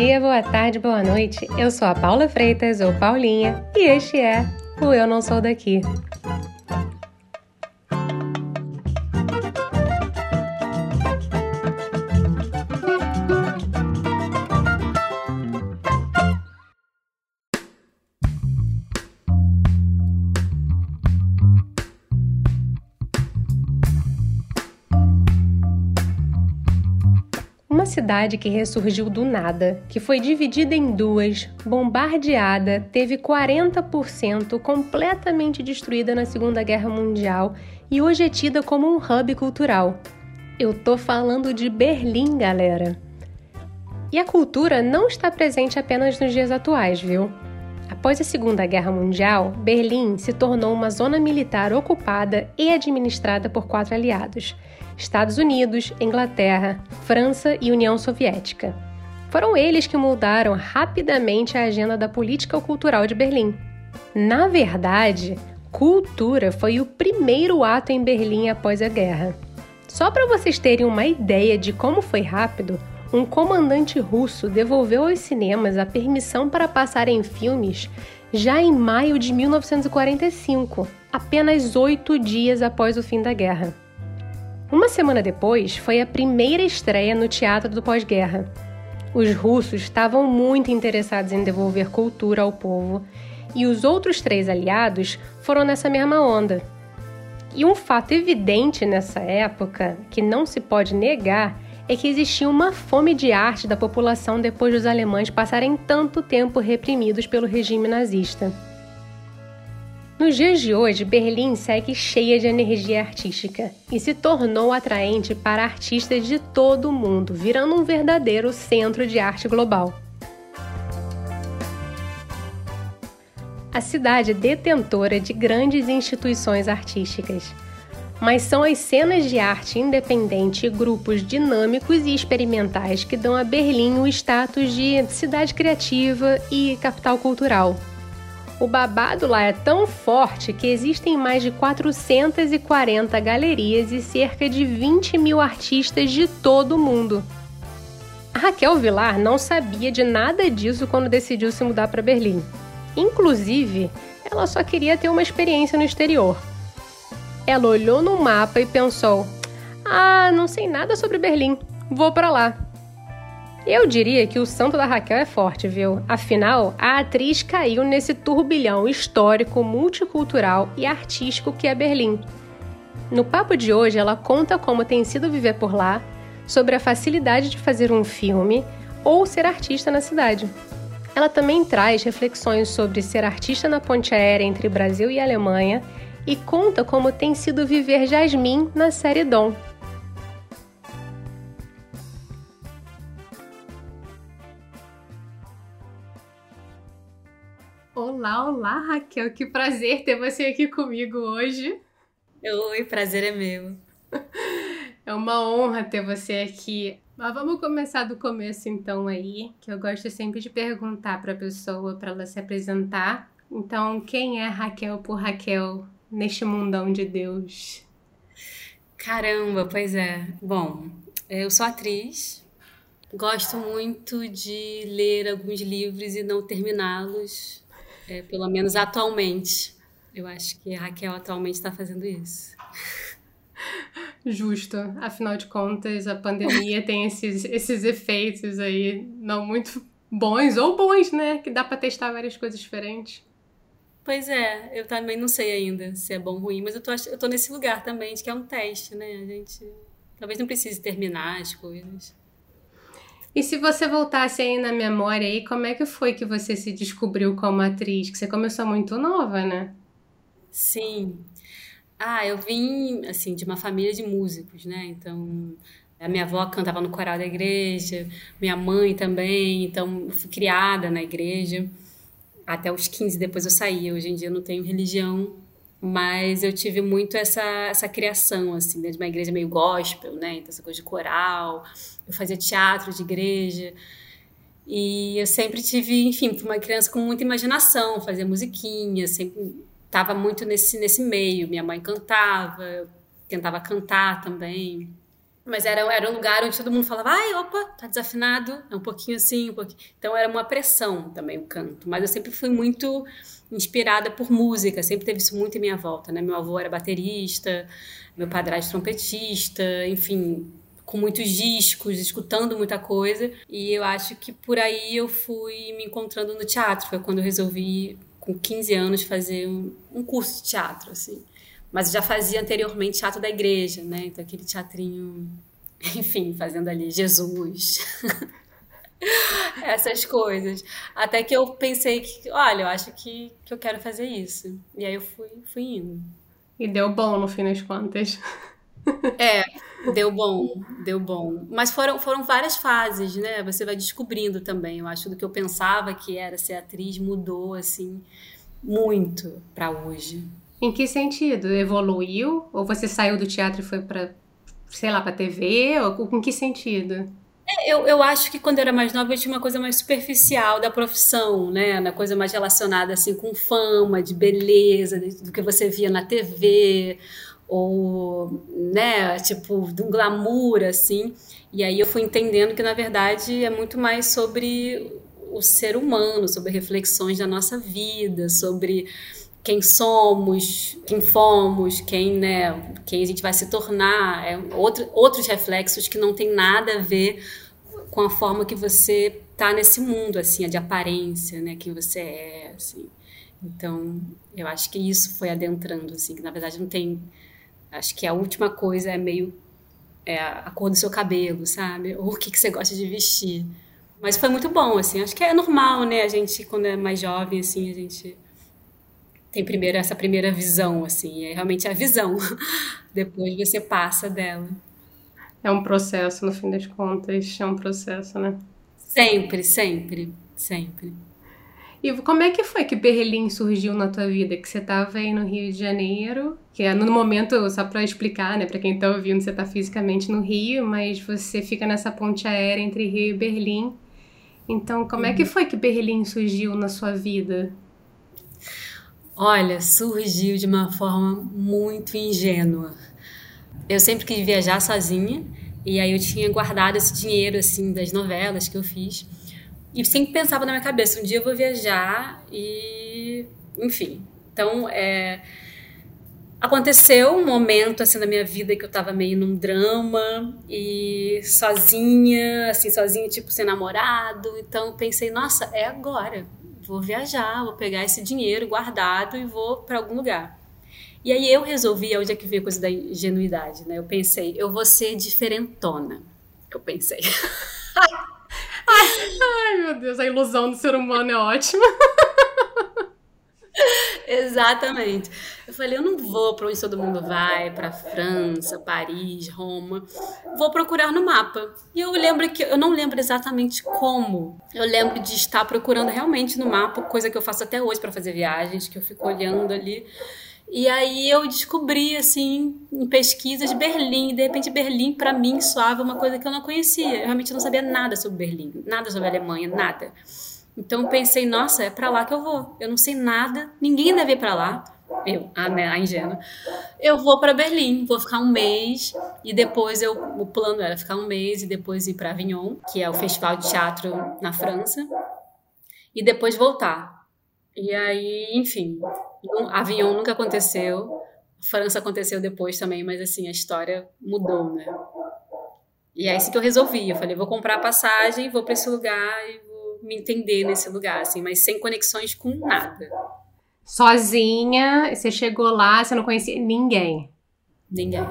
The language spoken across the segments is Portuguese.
dia, boa tarde, boa noite. Eu sou a Paula Freitas, ou Paulinha, e este é o Eu Não Sou Daqui. Cidade que ressurgiu do nada, que foi dividida em duas, bombardeada, teve 40% completamente destruída na Segunda Guerra Mundial e hoje é tida como um hub cultural. Eu tô falando de Berlim, galera. E a cultura não está presente apenas nos dias atuais, viu? Após a Segunda Guerra Mundial, Berlim se tornou uma zona militar ocupada e administrada por quatro aliados Estados Unidos, Inglaterra, França e União Soviética. Foram eles que moldaram rapidamente a agenda da política cultural de Berlim. Na verdade, cultura foi o primeiro ato em Berlim após a guerra. Só para vocês terem uma ideia de como foi rápido, um comandante russo devolveu aos cinemas a permissão para passarem filmes já em maio de 1945, apenas oito dias após o fim da guerra. Uma semana depois, foi a primeira estreia no teatro do pós-guerra. Os russos estavam muito interessados em devolver cultura ao povo, e os outros três aliados foram nessa mesma onda. E um fato evidente nessa época, que não se pode negar, é que existia uma fome de arte da população depois dos alemães passarem tanto tempo reprimidos pelo regime nazista. Nos dias de hoje, Berlim segue cheia de energia artística e se tornou atraente para artistas de todo o mundo, virando um verdadeiro centro de arte global. A cidade é detentora de grandes instituições artísticas, mas são as cenas de arte independente e grupos dinâmicos e experimentais que dão a Berlim o status de cidade criativa e capital cultural. O babado lá é tão forte que existem mais de 440 galerias e cerca de 20 mil artistas de todo o mundo. A Raquel Vilar não sabia de nada disso quando decidiu se mudar para Berlim. Inclusive, ela só queria ter uma experiência no exterior. Ela olhou no mapa e pensou: "Ah, não sei nada sobre Berlim. Vou para lá." Eu diria que o santo da Raquel é forte, viu? Afinal, a atriz caiu nesse turbilhão histórico, multicultural e artístico que é Berlim. No papo de hoje, ela conta como tem sido viver por lá, sobre a facilidade de fazer um filme ou ser artista na cidade. Ela também traz reflexões sobre ser artista na ponte aérea entre Brasil e Alemanha e conta como tem sido viver Jasmine na série Dom, Olá, olá, Raquel. Que prazer ter você aqui comigo hoje. Oi, prazer é meu. É uma honra ter você aqui. Mas vamos começar do começo então aí, que eu gosto sempre de perguntar para a pessoa para ela se apresentar. Então, quem é Raquel por Raquel neste mundão de Deus? Caramba, pois é. Bom, eu sou atriz. Gosto muito de ler alguns livros e não terminá-los é, pelo menos atualmente. Eu acho que a Raquel atualmente está fazendo isso. Justo. Afinal de contas, a pandemia tem esses, esses efeitos aí não muito bons ou bons, né? Que dá para testar várias coisas diferentes. Pois é, eu também não sei ainda se é bom ou ruim, mas eu tô, eu tô nesse lugar também, de que é um teste, né? A gente talvez não precise terminar as coisas. E se você voltasse aí na memória aí, como é que foi que você se descobriu como atriz? Que você começou muito nova, né? Sim. Ah, eu vim, assim, de uma família de músicos, né? Então, a minha avó cantava no coral da igreja, minha mãe também, então fui criada na igreja. Até os 15, depois eu saí. Hoje em dia eu não tenho religião, mas eu tive muito essa, essa criação, assim, dentro de uma igreja meio gospel, né? Então, essa coisa de coral, eu fazia teatro de igreja. E eu sempre tive, enfim, uma criança com muita imaginação, fazia musiquinha, sempre estava muito nesse, nesse meio. Minha mãe cantava, eu tentava cantar também. Mas era, era um lugar onde todo mundo falava, ai, opa, tá desafinado, é um pouquinho assim, um pouquinho. Então era uma pressão também o canto. Mas eu sempre fui muito inspirada por música, sempre teve isso muito em minha volta, né? Meu avô era baterista, meu padrasto trompetista, enfim, com muitos discos, escutando muita coisa. E eu acho que por aí eu fui me encontrando no teatro. Foi quando eu resolvi, com 15 anos, fazer um, um curso de teatro, assim. Mas eu já fazia anteriormente teatro da igreja, né? Então aquele teatrinho, enfim, fazendo ali Jesus. Essas coisas. Até que eu pensei que, olha, eu acho que, que eu quero fazer isso. E aí eu fui, fui indo. E deu bom no fim das contas. É, deu bom, deu bom. Mas foram, foram várias fases, né? Você vai descobrindo também. Eu acho do que eu pensava que era ser atriz mudou, assim, muito para hoje. Em que sentido? Evoluiu? Ou você saiu do teatro e foi para, sei lá, para TV? Ou em que sentido? É, eu, eu acho que quando eu era mais nova eu tinha uma coisa mais superficial da profissão, né? Na coisa mais relacionada assim com fama, de beleza, do que você via na TV ou, né, tipo, de um glamour assim. E aí eu fui entendendo que na verdade é muito mais sobre o ser humano, sobre reflexões da nossa vida, sobre quem somos, quem fomos, quem, né, quem a gente vai se tornar, é outro, outros reflexos que não tem nada a ver com a forma que você tá nesse mundo, assim, de aparência, né, quem você é, assim. Então, eu acho que isso foi adentrando, assim, que na verdade não tem, acho que a última coisa é meio é a cor do seu cabelo, sabe? Ou o que, que você gosta de vestir. Mas foi muito bom, assim, acho que é normal, né, a gente, quando é mais jovem, assim, a gente tem primeiro essa primeira visão, assim, é realmente a visão. Depois você passa dela. É um processo, no fim das contas, é um processo, né? Sempre, sempre, sempre. E como é que foi que Berlim surgiu na tua vida? Que você estava aí no Rio de Janeiro, que é no momento, só para explicar, né, para quem está ouvindo, você está fisicamente no Rio, mas você fica nessa ponte aérea entre Rio e Berlim. Então, como uhum. é que uhum. foi que Berlim surgiu na sua vida? Olha, surgiu de uma forma muito ingênua. Eu sempre quis viajar sozinha e aí eu tinha guardado esse dinheiro assim das novelas que eu fiz e sempre pensava na minha cabeça um dia eu vou viajar e enfim. Então é, aconteceu um momento assim na minha vida que eu tava meio num drama e sozinha, assim sozinha tipo sem namorado. Então pensei nossa é agora vou viajar, vou pegar esse dinheiro guardado e vou para algum lugar. E aí eu resolvi, onde é que veio a coisa da ingenuidade, né? Eu pensei, eu vou ser diferentona. Eu pensei. ai, meu Deus, a ilusão do ser humano é ótima. Exatamente. Eu falei, eu não vou para onde todo mundo vai, para França, Paris, Roma. Vou procurar no mapa. E eu lembro que eu não lembro exatamente como. Eu lembro de estar procurando realmente no mapa, coisa que eu faço até hoje para fazer viagens, que eu fico olhando ali. E aí eu descobri, assim, em pesquisas, Berlim. De repente, Berlim, para mim, soava uma coisa que eu não conhecia. Eu realmente não sabia nada sobre Berlim, nada sobre a Alemanha, nada. Então pensei, nossa, é para lá que eu vou. Eu não sei nada, ninguém deve ir para lá. Eu, a, né, a ingênua. Eu vou para Berlim, vou ficar um mês e depois eu o plano era ficar um mês e depois ir para Avignon, que é o festival de teatro na França, e depois voltar. E aí, enfim, Avignon nunca aconteceu. França aconteceu depois também, mas assim, a história mudou, né? E é isso que eu resolvi. Eu falei, vou comprar a passagem, vou para esse lugar e me entender nesse lugar, assim, mas sem conexões com nada. Sozinha, você chegou lá, você não conhecia ninguém. Ninguém.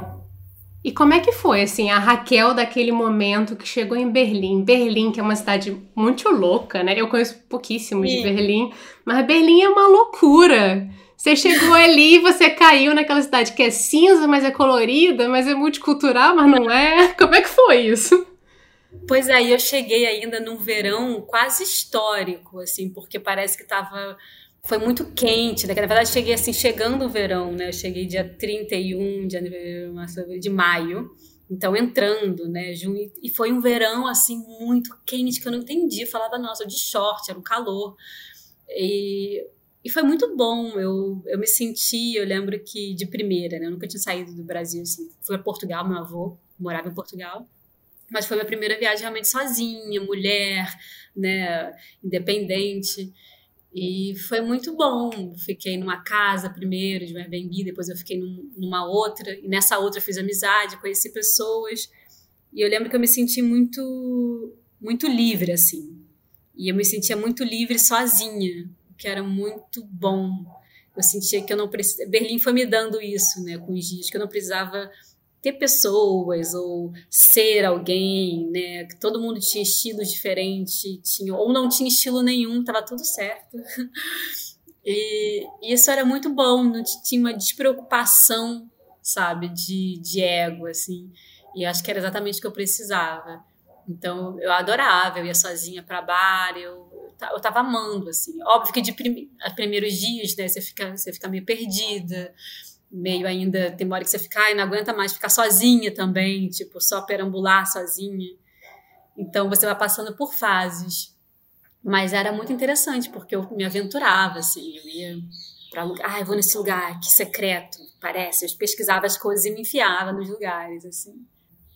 E como é que foi, assim, a Raquel daquele momento que chegou em Berlim? Berlim, que é uma cidade muito louca, né? Eu conheço pouquíssimo Sim. de Berlim, mas Berlim é uma loucura. Você chegou ali e você caiu naquela cidade que é cinza, mas é colorida, mas é multicultural, mas não é. Como é que foi isso? Pois aí é, eu cheguei ainda num verão quase histórico, assim, porque parece que tava foi muito quente, né? Na verdade, cheguei assim, chegando o verão, né? Eu cheguei dia 31 de, de maio, então entrando, né? Junho, e foi um verão, assim, muito quente, que eu não entendi. Eu falava, nossa, de short, era um calor. E e foi muito bom. Eu, eu me senti, eu lembro que de primeira, né? Eu nunca tinha saído do Brasil, assim. Fui a Portugal, meu avô morava em Portugal. Mas foi minha primeira viagem realmente sozinha, mulher, né? Independente. E foi muito bom. Fiquei numa casa primeiro, de Airbnb, depois eu fiquei num, numa outra. E nessa outra eu fiz amizade, conheci pessoas. E eu lembro que eu me senti muito, muito livre, assim. E eu me sentia muito livre sozinha, que era muito bom. Eu sentia que eu não precisava. Berlim foi me dando isso, né, com os dias, que eu não precisava ter pessoas ou ser alguém, né? Que todo mundo tinha estilos diferentes, tinha ou não tinha estilo nenhum, tava tudo certo. E, e isso era muito bom, não tinha uma despreocupação, sabe, de, de ego, assim. E acho que era exatamente o que eu precisava. Então eu adorava, eu ia sozinha para bar, eu eu tava amando, assim. Óbvio que de prim primeiros dias, né, você fica, você fica meio perdida, meio ainda, tem hora que você fica, ai, não aguenta mais ficar sozinha também, tipo, só perambular sozinha. Então você vai passando por fases. Mas era muito interessante, porque eu me aventurava, assim, eu ia para lugar, ai, vou nesse lugar, que secreto, parece. Eu pesquisava as coisas e me enfiava nos lugares, assim.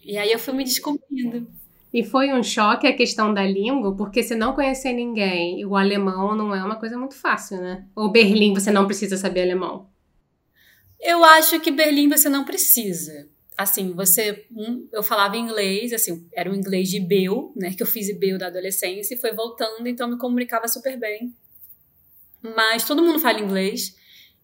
E aí eu fui me descobrindo. E foi um choque a questão da língua, porque se não conhecer ninguém, o alemão não é uma coisa muito fácil, né? Ou Berlim você não precisa saber alemão? Eu acho que Berlim você não precisa. Assim, você. eu falava inglês, assim, era um inglês de Beu, né? Que eu fiz Beu da adolescência e foi voltando, então me comunicava super bem. Mas todo mundo fala inglês.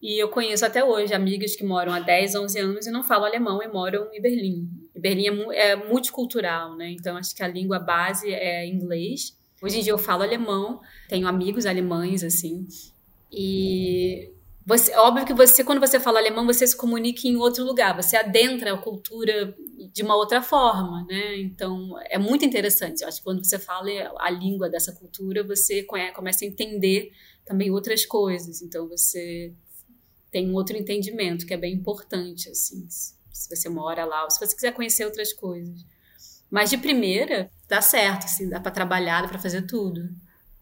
E eu conheço até hoje amigas que moram há 10, 11 anos e não falam alemão e moram em Berlim. Berlim é, é multicultural, né? Então acho que a língua base é inglês. Hoje em dia eu falo alemão, tenho amigos alemães, assim. E você, óbvio que você, quando você fala alemão, você se comunica em outro lugar, você adentra a cultura de uma outra forma, né? Então é muito interessante. Eu acho que quando você fala a língua dessa cultura, você começa a entender também outras coisas. Então você tem um outro entendimento que é bem importante, assim se você mora lá, ou se você quiser conhecer outras coisas. Mas de primeira, dá certo, assim, dá para trabalhar, dá para fazer tudo.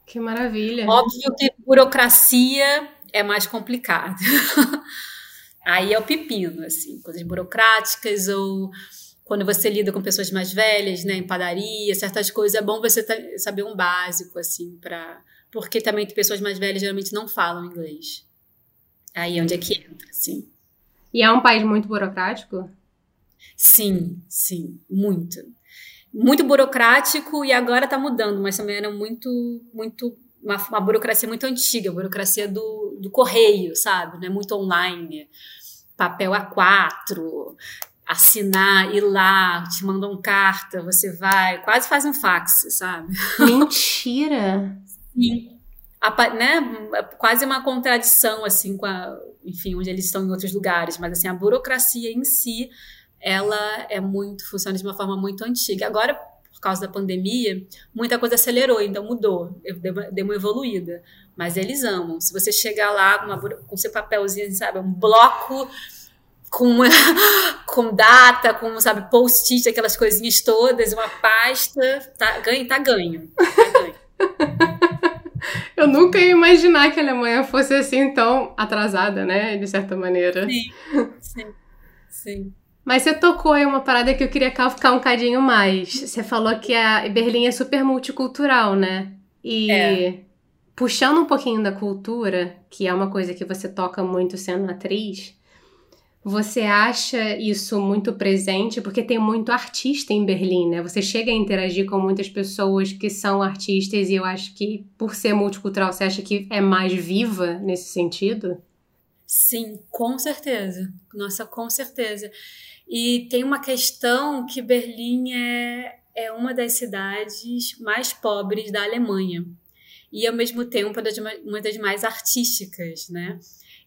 Que maravilha. Óbvio que burocracia é mais complicado. Aí é o pepino, assim, coisas burocráticas ou quando você lida com pessoas mais velhas, né, em padaria, certas coisas, é bom você saber um básico, assim, para porque também pessoas mais velhas geralmente não falam inglês. Aí é onde é que entra, assim. E é um país muito burocrático? Sim, sim, muito. Muito burocrático e agora está mudando, mas também era muito, muito uma, uma, burocracia muito antiga, a burocracia do, do correio, sabe? Né? Muito online, papel A4, assinar, ir lá, te mandam carta, você vai, quase faz um fax, sabe? Mentira! Sim a, né, quase uma contradição assim com a, enfim, onde eles estão em outros lugares, mas assim a burocracia em si, ela é muito funciona de uma forma muito antiga. Agora, por causa da pandemia, muita coisa acelerou, então mudou, deu uma evoluída. Mas eles amam. Se você chegar lá com, uma, com seu papelzinho, sabe, um bloco com, com data, com, sabe, post-it, aquelas coisinhas todas, uma pasta, tá ganho, tá ganho. Tá ganho. Eu nunca ia imaginar que a Alemanha fosse assim tão atrasada, né? De certa maneira. Sim, sim, sim. Mas você tocou aí uma parada que eu queria ficar um cadinho mais. Você falou que a Berlim é super multicultural, né? E é. puxando um pouquinho da cultura, que é uma coisa que você toca muito sendo atriz, você acha isso muito presente? Porque tem muito artista em Berlim, né? Você chega a interagir com muitas pessoas que são artistas e eu acho que, por ser multicultural, você acha que é mais viva nesse sentido? Sim, com certeza. Nossa, com certeza. E tem uma questão que Berlim é, é uma das cidades mais pobres da Alemanha. E, ao mesmo tempo, uma das mais artísticas, né?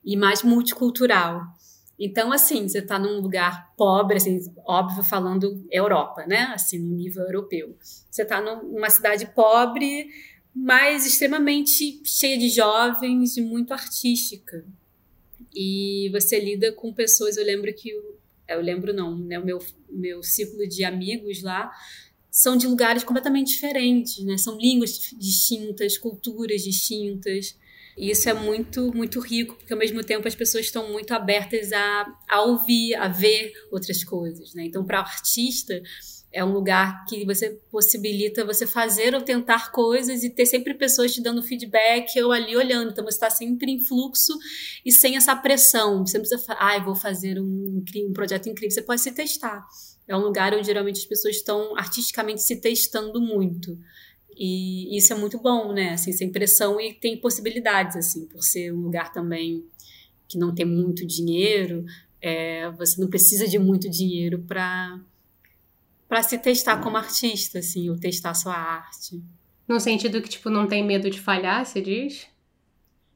E mais multicultural. Então, assim, você está num lugar pobre, assim, óbvio, falando Europa, né? Assim, no nível europeu. Você está numa cidade pobre, mas extremamente cheia de jovens e muito artística. E você lida com pessoas, eu lembro que eu lembro não, né, o meu meu círculo de amigos lá são de lugares completamente diferentes, né? São línguas distintas, culturas distintas. E isso é muito, muito rico, porque ao mesmo tempo as pessoas estão muito abertas a, a ouvir, a ver outras coisas, né? Então, para o artista, é um lugar que você possibilita você fazer ou tentar coisas e ter sempre pessoas te dando feedback ou ali olhando. Então você está sempre em fluxo e sem essa pressão. Você não precisa falar, ah, vou fazer um, um projeto incrível. Você pode se testar. É um lugar onde geralmente as pessoas estão artisticamente se testando muito. E isso é muito bom, né? Assim, sem pressão e tem possibilidades, assim, por ser um lugar também que não tem muito dinheiro. É, você não precisa de muito dinheiro para para se testar como artista, assim, ou testar sua arte. No sentido que, tipo, não tem medo de falhar, você diz?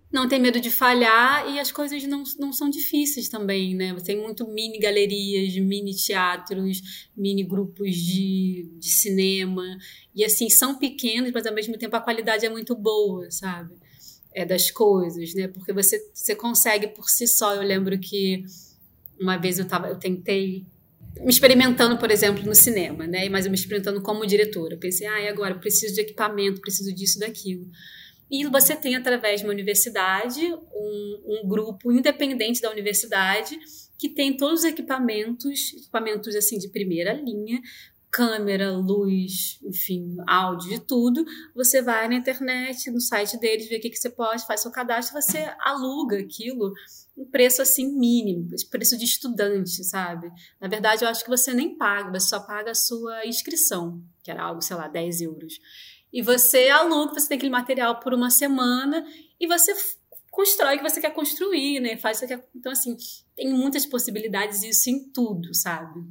Não tem medo de falhar e as coisas não, não são difíceis também, né? Você tem muito mini galerias, mini teatros, mini grupos de, de cinema. E, assim, são pequenos, mas ao mesmo tempo a qualidade é muito boa, sabe? É das coisas, né? Porque você, você consegue por si só. Eu lembro que uma vez eu, tava, eu tentei me experimentando, por exemplo, no cinema, né? Mas eu me experimentando como diretora. Eu pensei, ah, e agora? Preciso de equipamento, preciso disso, daquilo. E você tem, através de uma universidade, um, um grupo independente da universidade que tem todos os equipamentos, equipamentos assim de primeira linha, câmera, luz, enfim, áudio, de tudo. Você vai na internet, no site deles, vê o que, que você pode, faz seu cadastro, você aluga aquilo um preço assim mínimo, preço de estudante, sabe? Na verdade, eu acho que você nem paga, você só paga a sua inscrição, que era algo, sei lá, 10 euros. E você aluga, você tem aquele material por uma semana e você constrói o que você quer construir, né? Faz o que quer... Então, assim, tem muitas possibilidades isso em tudo, sabe?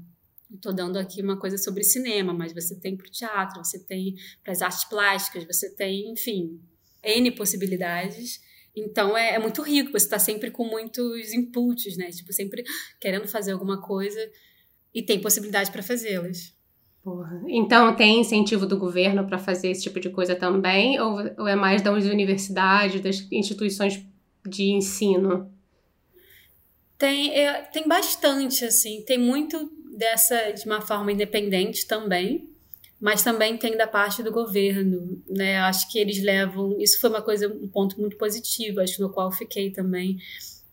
Estou dando aqui uma coisa sobre cinema, mas você tem para o teatro, você tem para as artes plásticas, você tem, enfim, N possibilidades. Então é, é muito rico, você está sempre com muitos inputs, né? Tipo, sempre querendo fazer alguma coisa e tem possibilidade para fazê-las. Então tem incentivo do governo para fazer esse tipo de coisa também? Ou, ou é mais das universidades, das instituições de ensino? Tem, é, tem bastante, assim. Tem muito dessa de uma forma independente também, mas também tem da parte do governo, né? Acho que eles levam, isso foi uma coisa, um ponto muito positivo, acho no qual fiquei também,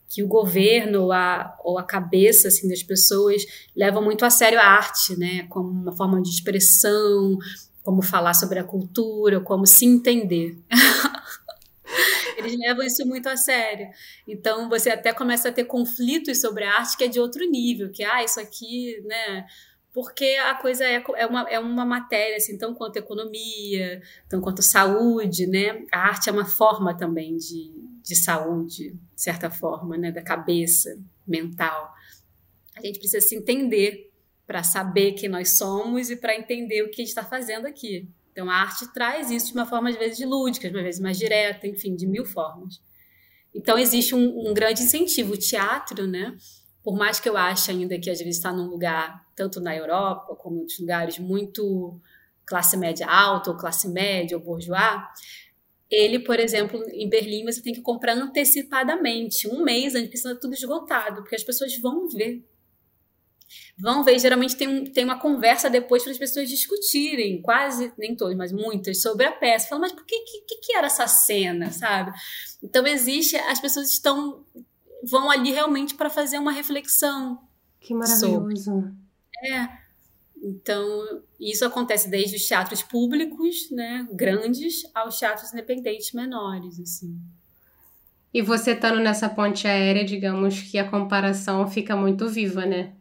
que o governo ou a, ou a cabeça assim das pessoas levam muito a sério a arte, né? Como uma forma de expressão, como falar sobre a cultura, como se entender. Eles levam isso muito a sério. Então você até começa a ter conflitos sobre a arte que é de outro nível, que ah, isso aqui, né? Porque a coisa é, é, uma, é uma matéria, assim, tão quanto economia, tão quanto saúde, né? A arte é uma forma também de, de saúde, de certa forma, né? Da cabeça, mental. A gente precisa se entender para saber quem nós somos e para entender o que a gente está fazendo aqui. Então a arte traz isso de uma forma, às vezes, lúdica, às vezes mais direta, enfim, de mil formas. Então existe um, um grande incentivo. O teatro, né? Por mais que eu ache ainda que às vezes está num lugar, tanto na Europa como em outros lugares, muito classe média alta, ou classe média, ou bourgeois, ele, por exemplo, em Berlim, você tem que comprar antecipadamente, um mês antes, precisa tudo esgotado, porque as pessoas vão ver vão ver, geralmente tem, um, tem uma conversa depois para as pessoas discutirem, quase, nem todas, mas muitas, sobre a peça. Falam, mas por que, que, que era essa cena, sabe? Então existe, as pessoas estão, vão ali realmente para fazer uma reflexão. Que maravilhoso. Sobre. É. Então, isso acontece desde os teatros públicos, né, grandes, aos teatros independentes menores, assim. E você estando nessa ponte aérea, digamos que a comparação fica muito viva, né?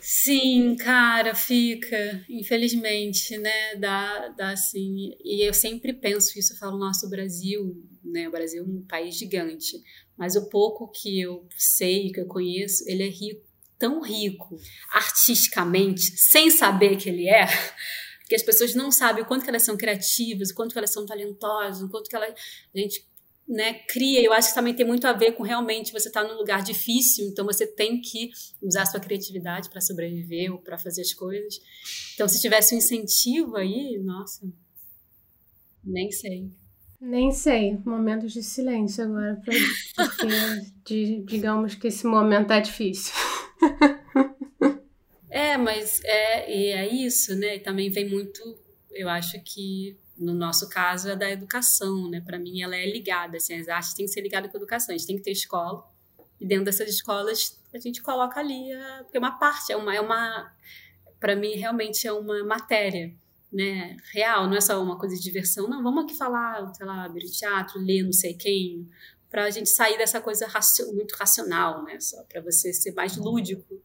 Sim, cara, fica, infelizmente, né? Dá, dá assim. E eu sempre penso isso, eu falo, nosso Brasil, né? O Brasil é um país gigante, mas o pouco que eu sei, que eu conheço, ele é rico, tão rico artisticamente, sem saber que ele é, que as pessoas não sabem o quanto que elas são criativas, o quanto que elas são talentosas, o quanto que elas, a gente né, cria. Eu acho que também tem muito a ver com realmente você estar tá num lugar difícil, então você tem que usar a sua criatividade para sobreviver ou para fazer as coisas. Então, se tivesse um incentivo aí, nossa, nem sei. Nem sei. Momentos de silêncio agora, pra, porque de, digamos que esse momento é difícil. é, mas é, e é isso, né? E também vem muito, eu acho que no nosso caso, é da educação, né? Para mim, ela é ligada, assim, as artes têm que ser ligadas com a educação. A gente tem que ter escola, e dentro dessas escolas a gente coloca ali, a, porque é uma parte, é uma, é uma para mim, realmente é uma matéria, né? Real, não é só uma coisa de diversão. Não, vamos aqui falar, sei lá, abrir teatro, ler não sei quem, para a gente sair dessa coisa racio, muito racional, né? Só para você ser mais lúdico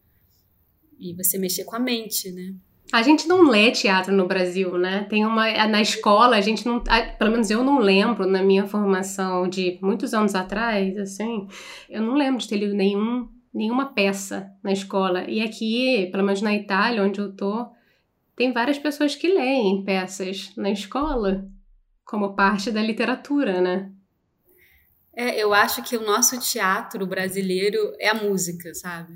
e você mexer com a mente, né? A gente não lê teatro no Brasil, né? Tem uma na escola a gente não, pelo menos eu não lembro na minha formação de muitos anos atrás, assim, eu não lembro de ter lido nenhum nenhuma peça na escola. E aqui, pelo menos na Itália, onde eu tô, tem várias pessoas que leem peças na escola como parte da literatura, né? É, eu acho que o nosso teatro brasileiro é a música, sabe?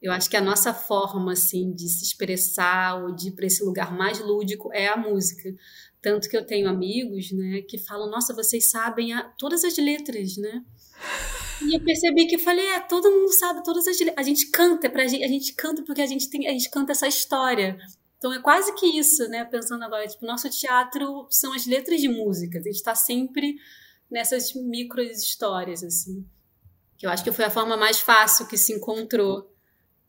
Eu acho que a nossa forma assim de se expressar ou de ir para esse lugar mais lúdico é a música. Tanto que eu tenho amigos, né, que falam: "Nossa, vocês sabem a, todas as letras, né?" E eu percebi que eu falei: "É, todo mundo sabe todas as letras. A gente canta para a gente, a gente canta porque a gente tem, a gente canta essa história. Então é quase que isso, né? Pensando agora, tipo, nosso teatro são as letras de música. A gente está sempre nessas micro histórias assim. Que eu acho que foi a forma mais fácil que se encontrou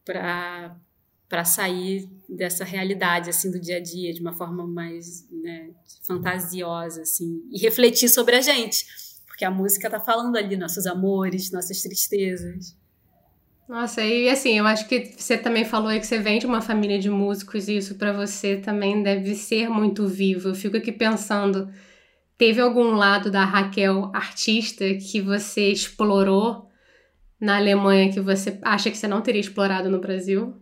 para para sair dessa realidade assim do dia a dia de uma forma mais né, fantasiosa assim e refletir sobre a gente porque a música tá falando ali nossos amores nossas tristezas nossa e assim eu acho que você também falou aí que você vem de uma família de músicos e isso para você também deve ser muito vivo eu fico aqui pensando teve algum lado da Raquel artista que você explorou na Alemanha que você acha que você não teria explorado no Brasil?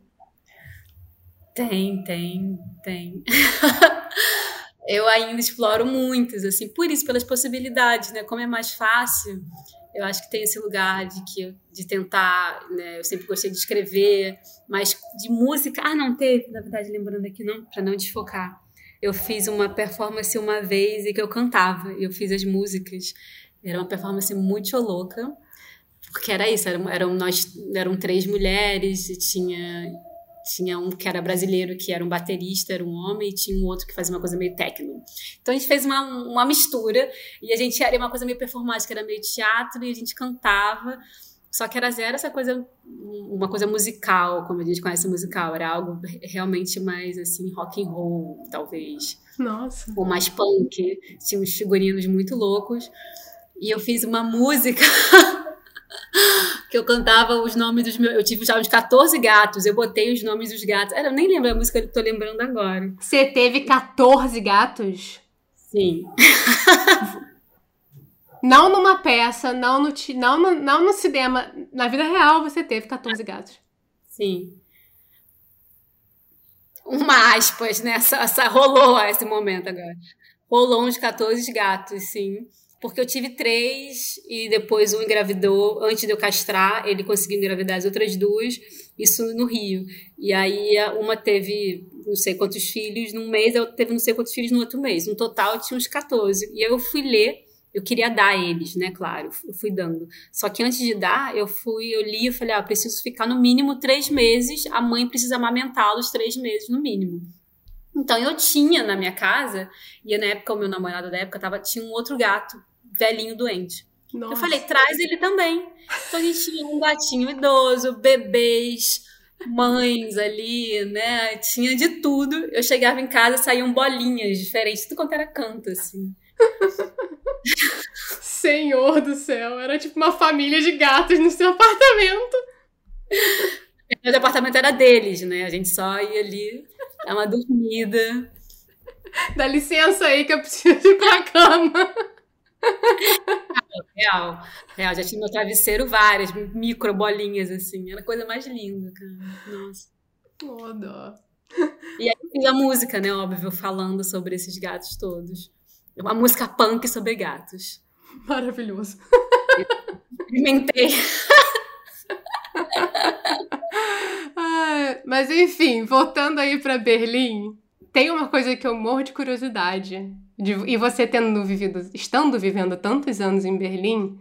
Tem, tem, tem. eu ainda exploro muitos, assim, por isso, pelas possibilidades, né? Como é mais fácil, eu acho que tem esse lugar de que de tentar, né? Eu sempre gostei de escrever, mas de música, ah, não teve, na verdade, lembrando aqui não, para não desfocar. Eu fiz uma performance uma vez e que eu cantava, eu fiz as músicas. Era uma performance muito louca porque era isso, eram, eram nós eram três mulheres e tinha tinha um que era brasileiro que era um baterista, era um homem, e tinha um outro que fazia uma coisa meio técnico. Então a gente fez uma, uma mistura e a gente era uma coisa meio performática, era meio teatro e a gente cantava. Só que era zero essa coisa, uma coisa musical, como a gente conhece musical, era algo realmente mais assim, rock and roll, talvez. Nossa. Ou mais punk, tinha uns figurinos muito loucos. E eu fiz uma música que eu cantava os nomes dos meus. Eu tive já uns 14 gatos, eu botei os nomes dos gatos. Era, eu nem lembro a música que eu tô lembrando agora. Você teve 14 gatos? Sim. não numa peça, não no, não, no, não no cinema. Na vida real você teve 14 gatos. Sim. Uma aspas, né? Essa, essa, rolou esse momento agora. Rolou uns 14 gatos, sim porque eu tive três e depois um engravidou antes de eu castrar, ele conseguiu engravidar as outras duas, isso no Rio. E aí uma teve não sei quantos filhos num mês, eu teve não sei quantos filhos no outro mês. No total tinha uns 14. E aí eu fui ler, eu queria dar eles, né, claro, eu fui dando. Só que antes de dar, eu fui, eu li, eu falei, ah, preciso ficar no mínimo três meses, a mãe precisa amamentá-los três meses no mínimo. Então eu tinha na minha casa, e na época o meu namorado da época tava, tinha um outro gato velhinho doente. Nossa. Eu falei, traz ele também. Então a gente tinha um gatinho idoso, bebês, mães ali, né? Tinha de tudo. Eu chegava em casa, saíam bolinhas diferentes, tudo quanto era canto, assim. Senhor do céu, era tipo uma família de gatos no seu apartamento. O apartamento era deles, né? A gente só ia ali, dar uma dormida. Dá licença aí que eu preciso ir pra cama. Real, real. Já tinha no travesseiro várias micro bolinhas assim. Era a coisa mais linda, cara. Nossa. Toda. E aí fiz a música, né? Óbvio, falando sobre esses gatos todos. Uma música punk sobre gatos. Maravilhoso. Experimentei. mas enfim, voltando aí para Berlim, tem uma coisa que eu morro de curiosidade. De, e você tendo vivido, estando vivendo tantos anos em Berlim,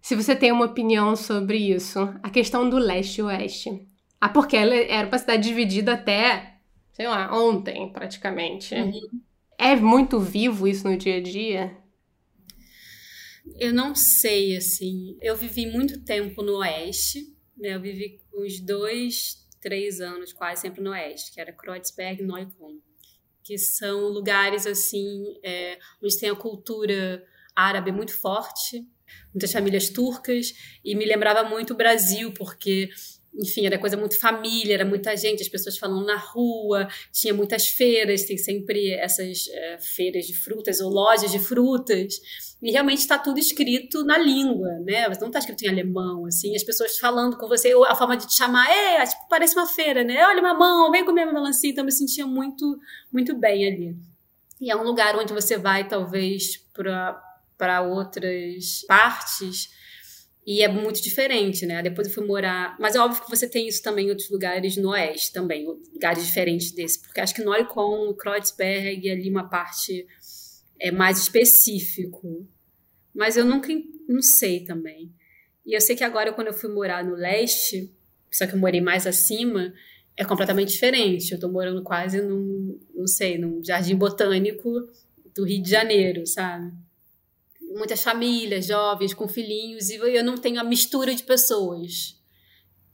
se você tem uma opinião sobre isso, a questão do leste e oeste. Ah, porque ela era uma cidade dividida até, sei lá, ontem, praticamente. Uhum. É muito vivo isso no dia a dia? Eu não sei, assim. Eu vivi muito tempo no Oeste, né? Eu vivi uns dois, três anos quase sempre no Oeste, que era Kreuzberg e Neukölln, que são lugares, assim, é, onde tem a cultura árabe muito forte, muitas famílias turcas, e me lembrava muito o Brasil, porque enfim, era coisa muito família, era muita gente, as pessoas falando na rua, tinha muitas feiras, tem sempre essas é, feiras de frutas ou lojas de frutas, e realmente está tudo escrito na língua, né? Não está escrito em alemão, assim, as pessoas falando com você, ou a forma de te chamar, é, tipo, parece uma feira, né? Olha, mamão, vem comer minha melancia, então eu me sentia muito, muito bem ali. E é um lugar onde você vai, talvez, para outras partes e é muito diferente, né? Depois eu fui morar. Mas é óbvio que você tem isso também em outros lugares no Oeste também, lugares diferentes desse. Porque acho que Neukölln, Kreuzberg, ali uma parte é mais específico. Mas eu nunca não sei também. E eu sei que agora, quando eu fui morar no leste, só que eu morei mais acima, é completamente diferente. Eu tô morando quase num, não sei, num jardim botânico do Rio de Janeiro, sabe? Muitas famílias jovens com filhinhos e eu não tenho a mistura de pessoas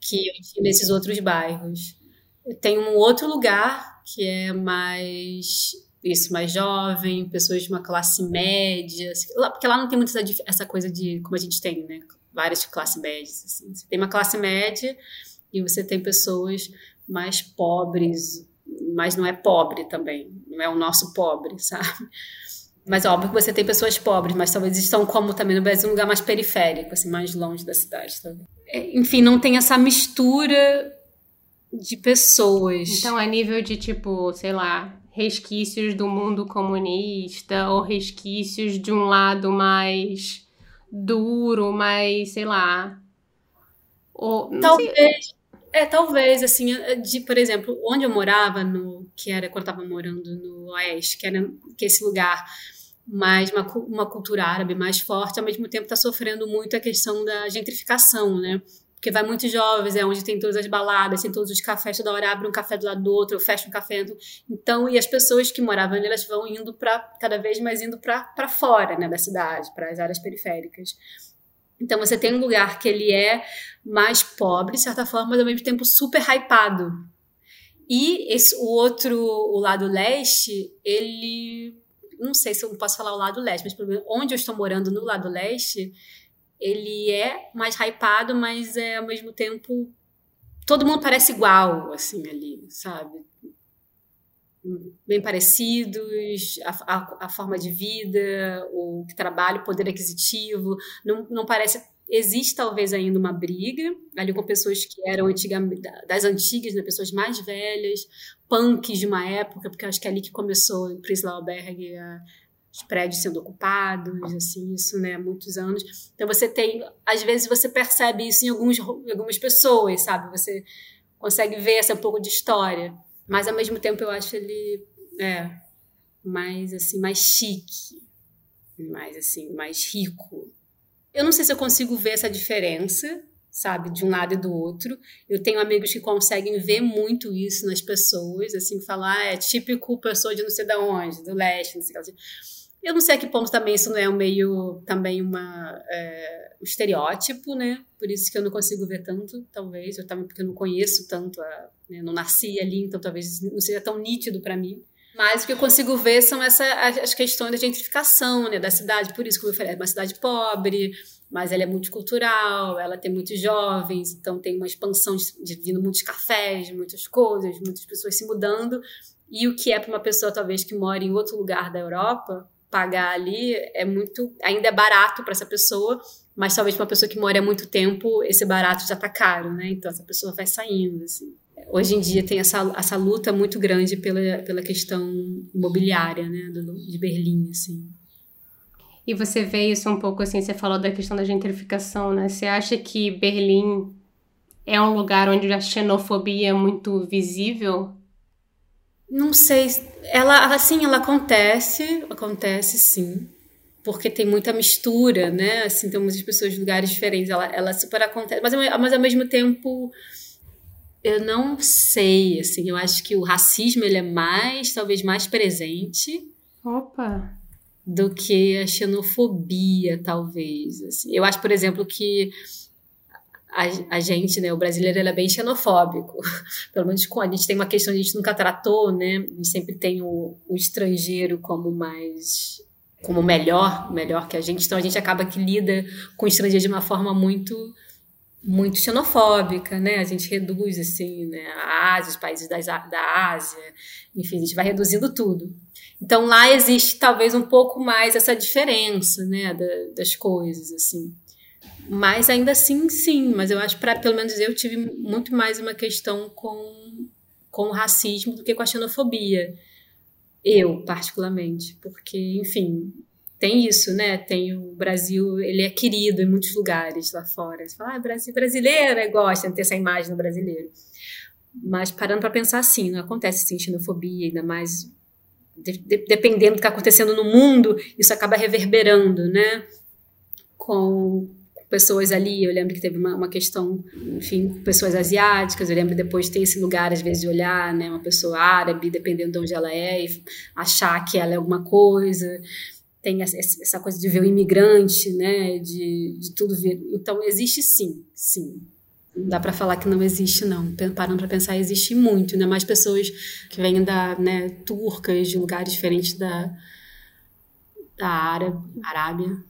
que eu tinha nesses outros bairros. Eu tenho um outro lugar que é mais isso, mais jovem, pessoas de uma classe média, assim, porque lá não tem muito essa, essa coisa de como a gente tem, né? Várias classes médias. Assim. Você tem uma classe média e você tem pessoas mais pobres, mas não é pobre também, não é o nosso pobre, sabe? Mas óbvio que você tem pessoas pobres, mas talvez estão como também no Brasil um lugar mais periférico, assim, mais longe da cidade. Talvez. É, enfim, não tem essa mistura de pessoas. Então, a nível de tipo, sei lá, resquícios do mundo comunista ou resquícios de um lado mais duro, mais, sei lá. Ou, talvez. É, talvez, assim, de, por exemplo, onde eu morava, no, que era quando eu estava morando no Oeste, que era que esse lugar mais uma, uma cultura árabe mais forte, ao mesmo tempo está sofrendo muito a questão da gentrificação, né? Porque vai muitos jovens, é onde tem todas as baladas, tem todos os cafés, toda hora abre um café do lado do outro, fecha um café. Então, e as pessoas que moravam ali, elas vão indo para, cada vez mais indo para fora né, da cidade, para as áreas periféricas. Então, você tem um lugar que ele é mais pobre, de certa forma, mas ao mesmo tempo super hypado. E esse, o outro, o lado leste, ele não sei se eu posso falar o lado leste, mas onde eu estou morando no lado leste, ele é mais hypado, mas é ao mesmo tempo todo mundo parece igual, assim, ali, sabe? Bem parecidos, a, a, a forma de vida, o trabalho, o poder aquisitivo, não, não parece existe talvez ainda uma briga ali com pessoas que eram antigamente, das antigas, né, pessoas mais velhas, punks de uma época, porque acho que é ali que começou em Prenzlauer Berg a, os prédios sendo ocupados, assim, isso, né, há muitos anos. Então você tem, às vezes você percebe isso em, alguns, algumas pessoas, sabe? Você consegue ver essa um pouco de história, mas ao mesmo tempo eu acho ele é mais assim, mais chique, mais assim, mais rico, eu não sei se eu consigo ver essa diferença, sabe, de um lado e do outro. Eu tenho amigos que conseguem ver muito isso nas pessoas, assim, falar, ah, é típico pessoa de não sei de onde, do leste, não sei o que. Eu não sei a que ponto também isso não é um meio, também uma, é, um estereótipo, né? Por isso que eu não consigo ver tanto, talvez, eu também porque eu não conheço tanto, a, né? não nasci ali, então talvez não seja tão nítido para mim. Mas o que eu consigo ver são essa, as questões da gentrificação né, da cidade. Por isso, como eu falei, é uma cidade pobre, mas ela é multicultural, ela tem muitos jovens, então tem uma expansão de, vindo muitos cafés, muitas coisas, muitas pessoas se mudando. E o que é para uma pessoa, talvez, que mora em outro lugar da Europa, pagar ali é muito. ainda é barato para essa pessoa, mas talvez para uma pessoa que mora há muito tempo, esse barato já está caro, né? Então essa pessoa vai saindo, assim hoje em dia tem essa, essa luta muito grande pela, pela questão imobiliária, né, do, de Berlim, assim. E você vê isso um pouco assim, você falou da questão da gentrificação, né? Você acha que Berlim é um lugar onde a xenofobia é muito visível? Não sei, ela assim, ela acontece, acontece sim, porque tem muita mistura, né? Assim, tem muitas pessoas de lugares diferentes, ela, ela super acontece, mas, mas ao mesmo tempo eu não sei, assim, eu acho que o racismo ele é mais, talvez mais presente, Opa! Do que a xenofobia, talvez. Assim. Eu acho, por exemplo, que a, a, gente, né, o brasileiro, ele é bem xenofóbico. Pelo menos com a gente tem uma questão que a gente nunca tratou, né? A gente sempre tem o, o estrangeiro como mais como melhor, melhor que a gente. Então a gente acaba que lida com o estrangeiro de uma forma muito muito xenofóbica, né? A gente reduz assim, né? A Ásia, os países das, da Ásia, enfim, a gente vai reduzindo tudo. Então lá existe talvez um pouco mais essa diferença, né, da, das coisas assim. Mas ainda assim, sim. Mas eu acho, para pelo menos eu tive muito mais uma questão com, com o racismo do que com a xenofobia. Eu, particularmente. Porque, enfim, tem isso, né? Tem o Brasil, ele é querido em muitos lugares lá fora. Você fala, ah, Brasil, brasileiro, é, gosta de ter essa imagem do brasileiro. Mas parando para pensar assim, não acontece assim, xenofobia, ainda mais de, de, dependendo do que está acontecendo no mundo, isso acaba reverberando, né? Com, pessoas ali. Eu lembro que teve uma, uma questão, enfim, com pessoas asiáticas. Eu lembro depois tem esse lugar, às vezes, de olhar, né, uma pessoa árabe, dependendo de onde ela é, e achar que ela é alguma coisa. Tem essa coisa de ver o imigrante, né, de, de tudo ver. Então, existe sim, sim. Não dá para falar que não existe, não. Parando para pensar, existe muito, né? Mais pessoas que vêm da, né, turcas, de lugares diferentes da, da Arábia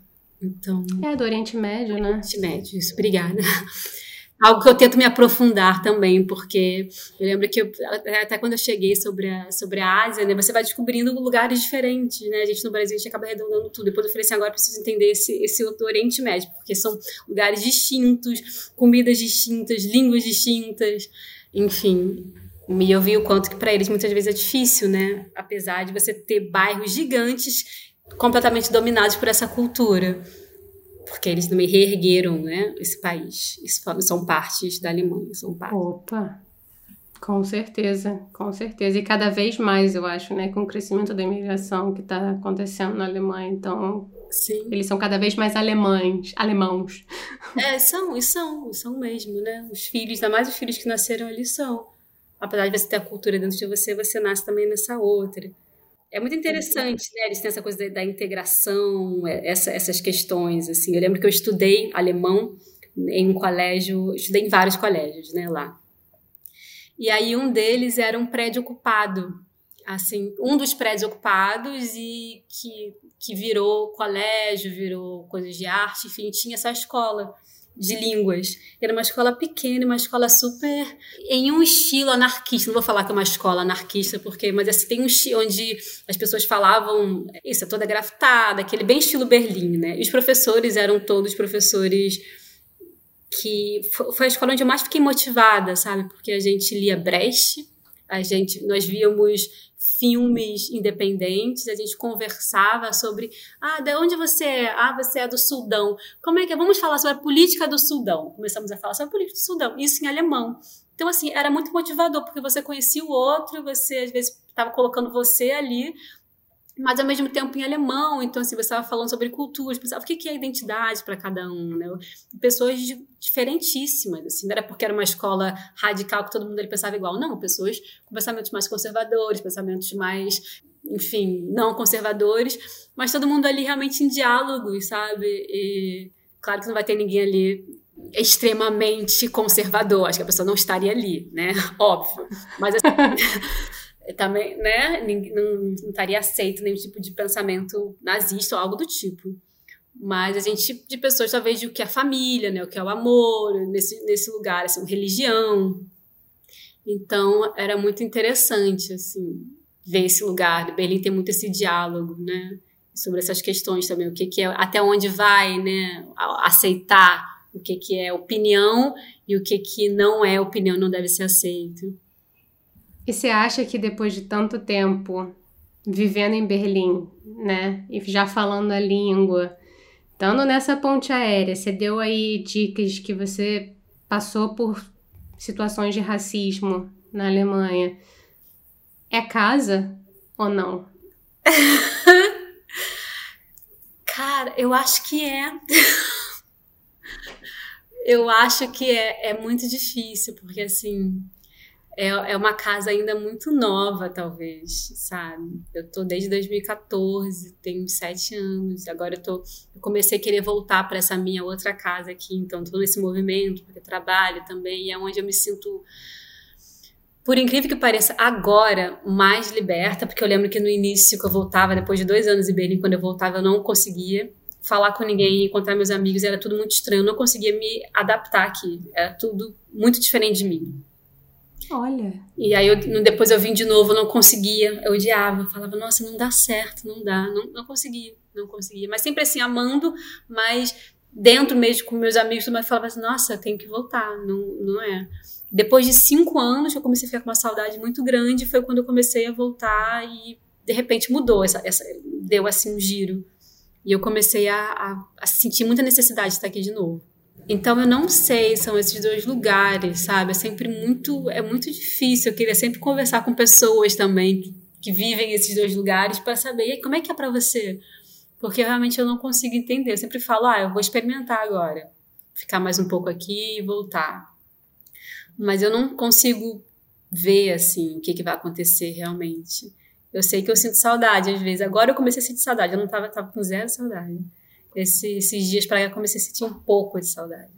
então, é do Oriente Médio, né? Oriente Médio, isso, obrigada. Algo que eu tento me aprofundar também, porque eu lembro que eu, até quando eu cheguei sobre a, sobre a Ásia, né, você vai descobrindo lugares diferentes, né? A gente no Brasil a gente acaba arredondando tudo. Depois eu falei assim, agora preciso entender esse, esse outro Oriente Médio, porque são lugares distintos, comidas distintas, línguas distintas, enfim. E eu vi o quanto que para eles muitas vezes é difícil, né? Apesar de você ter bairros gigantes completamente dominados por essa cultura, porque eles também reergueram né, esse país. São partes da Alemanha, são partes. Opa, com certeza, com certeza. E cada vez mais, eu acho, né, com o crescimento da imigração que está acontecendo na Alemanha, então Sim. Eles são cada vez mais alemães, alemãos. É, são, e são, são mesmo, né? Os filhos, ainda mais os filhos que nasceram ali são. Apesar de você ter a cultura dentro de você, você nasce também nessa outra. É muito interessante, né? Eles têm essa coisa da, da integração, é, essa, essas questões, assim. Eu lembro que eu estudei alemão em um colégio, estudei em vários colégios, né, lá. E aí um deles era um prédio ocupado, assim, um dos prédios ocupados e que, que virou colégio, virou coisas de arte, enfim, tinha essa escola de línguas. Era uma escola pequena, uma escola super em um estilo anarquista. Não vou falar que é uma escola anarquista, porque, mas assim, tem um estilo onde as pessoas falavam isso, é toda grafitada, aquele bem estilo Berlim, né? E os professores eram todos professores que foi a escola onde eu mais fiquei motivada, sabe? Porque a gente lia Brecht, a gente nós víamos filmes independentes, a gente conversava sobre, ah, de onde você é? Ah, você é do Sudão. Como é que é? Vamos falar sobre a política do Sudão. Começamos a falar sobre a política do Sudão, isso em alemão. Então, assim, era muito motivador, porque você conhecia o outro, você às vezes estava colocando você ali mas ao mesmo tempo em alemão. Então, assim, você estava falando sobre culturas, pensava o que é identidade para cada um, né? Pessoas diferentíssimas, assim, não era porque era uma escola radical que todo mundo ali pensava igual, não, pessoas com pensamentos mais conservadores, pensamentos mais, enfim, não conservadores, mas todo mundo ali realmente em diálogo, sabe? E claro que não vai ter ninguém ali extremamente conservador, acho que a pessoa não estaria ali, né? Óbvio. Mas assim, também, né, não, estaria aceito nenhum tipo de pensamento nazista ou algo do tipo. Mas a gente, de pessoas, talvez, de o que é família, né, o que é o amor, nesse, nesse lugar, assim, religião. Então, era muito interessante, assim, ver esse lugar. Berlim tem muito esse diálogo, né, sobre essas questões também, o que, que é, até onde vai, né, aceitar o que, que é opinião e o que, que não é opinião, não deve ser aceito. E você acha que depois de tanto tempo vivendo em Berlim, né, e já falando a língua, estando nessa ponte aérea, você deu aí dicas que você passou por situações de racismo na Alemanha. É casa ou não? Cara, eu acho que é. eu acho que é, é muito difícil, porque assim é, é uma casa ainda muito nova, talvez, sabe? Eu tô desde 2014, tenho sete anos. Agora eu tô, eu comecei a querer voltar para essa minha outra casa aqui, então tô nesse movimento porque trabalho também e é onde eu me sinto por incrível que pareça, agora mais liberta, porque eu lembro que no início que eu voltava, depois de dois anos em Berlim, quando eu voltava, eu não conseguia falar com ninguém, encontrar meus amigos, era tudo muito estranho, eu não conseguia me adaptar aqui, era tudo muito diferente de mim. Olha. E aí eu, depois eu vim de novo, não conseguia, eu odiava, falava, nossa, não dá certo, não dá, não, não conseguia, não conseguia. Mas sempre assim, amando, mas dentro mesmo com meus amigos, mas falava assim, nossa, tenho que voltar, não, não é. Depois de cinco anos, eu comecei a ficar com uma saudade muito grande, foi quando eu comecei a voltar e de repente mudou, essa, essa deu assim um giro. E eu comecei a, a, a sentir muita necessidade de estar aqui de novo. Então eu não sei, são esses dois lugares, sabe? É sempre muito, é muito difícil. Eu queria sempre conversar com pessoas também que, vivem esses dois lugares para saber como é que é para você, porque realmente eu não consigo entender. Eu sempre falo, ah, eu vou experimentar agora, ficar mais um pouco aqui e voltar. Mas eu não consigo ver assim o que, que vai acontecer realmente. Eu sei que eu sinto saudade às vezes. Agora eu comecei a sentir saudade. Eu não tava, tava com zero saudade esse, esses dias para cá comecei a sentir um pouco de saudade.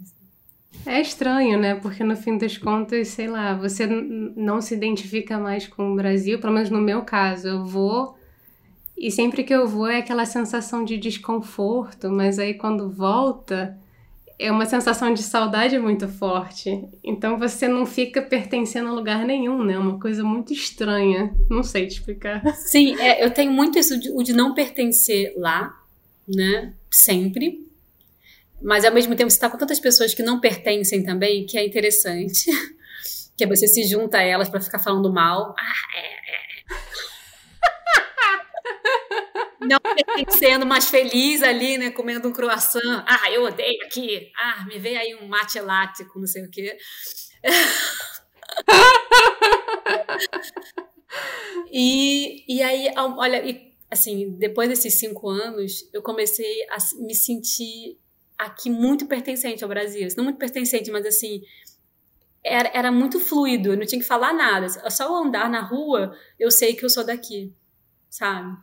É estranho, né? Porque no fim das contas, sei lá, você não se identifica mais com o Brasil, pelo menos no meu caso. Eu vou e sempre que eu vou é aquela sensação de desconforto, mas aí quando volta é uma sensação de saudade muito forte. Então você não fica pertencendo a lugar nenhum, né? É uma coisa muito estranha. Não sei te explicar. Sim, é, eu tenho muito isso de, o de não pertencer lá, né? Sempre. Mas ao mesmo tempo você está com tantas pessoas que não pertencem também, que é interessante. que é você se junta a elas para ficar falando mal. Ah, é, é. não pertencendo, mas feliz ali, né? Comendo um croissant. Ah, eu odeio aqui. Ah, me vê aí um mate latte com não sei o quê. e, e aí, olha, e assim, depois desses cinco anos, eu comecei a me sentir aqui muito pertencente ao Brasil. Não muito pertencente, mas assim, era, era muito fluido, eu não tinha que falar nada. Só andar na rua, eu sei que eu sou daqui, sabe?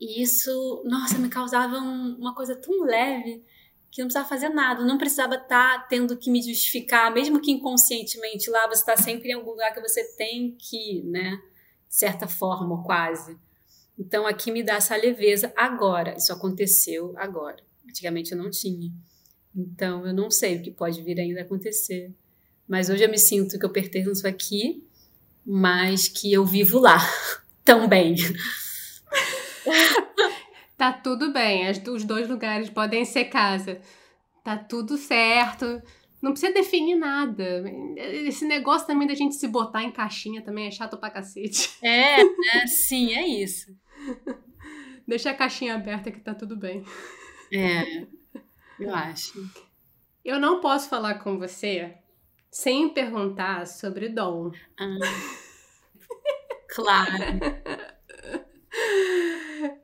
E isso, nossa, me causava um, uma coisa tão leve que não precisava fazer nada, não precisava estar tá tendo que me justificar, mesmo que inconscientemente lá você está sempre em algum lugar que você tem que, né, de certa forma, quase. Então aqui me dá essa leveza agora. Isso aconteceu agora. Antigamente eu não tinha. Então eu não sei o que pode vir ainda a acontecer. Mas hoje eu me sinto que eu pertenço aqui, mas que eu vivo lá também. tá tudo bem, os dois lugares podem ser casa. Tá tudo certo. Não precisa definir nada. Esse negócio também da gente se botar em caixinha também é chato pra cacete. É, né? Sim, é isso. Deixa a caixinha aberta que tá tudo bem. É, eu acho. Eu não posso falar com você sem perguntar sobre Dom. Ah, claro.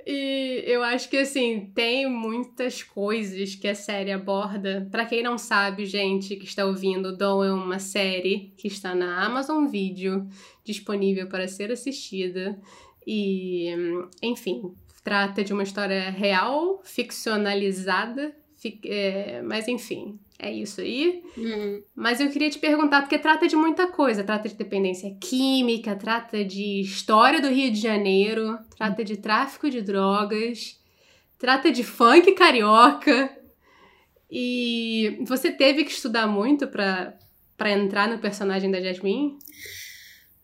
E eu acho que assim, tem muitas coisas que a série aborda. Para quem não sabe, gente que está ouvindo, Dom é uma série que está na Amazon Video, disponível para ser assistida. E, enfim, trata de uma história real, ficcionalizada, fic é, mas enfim, é isso aí. Uhum. Mas eu queria te perguntar, porque trata de muita coisa. Trata de dependência química, trata de história do Rio de Janeiro, trata de tráfico de drogas, trata de funk carioca. E você teve que estudar muito para entrar no personagem da Jasmine?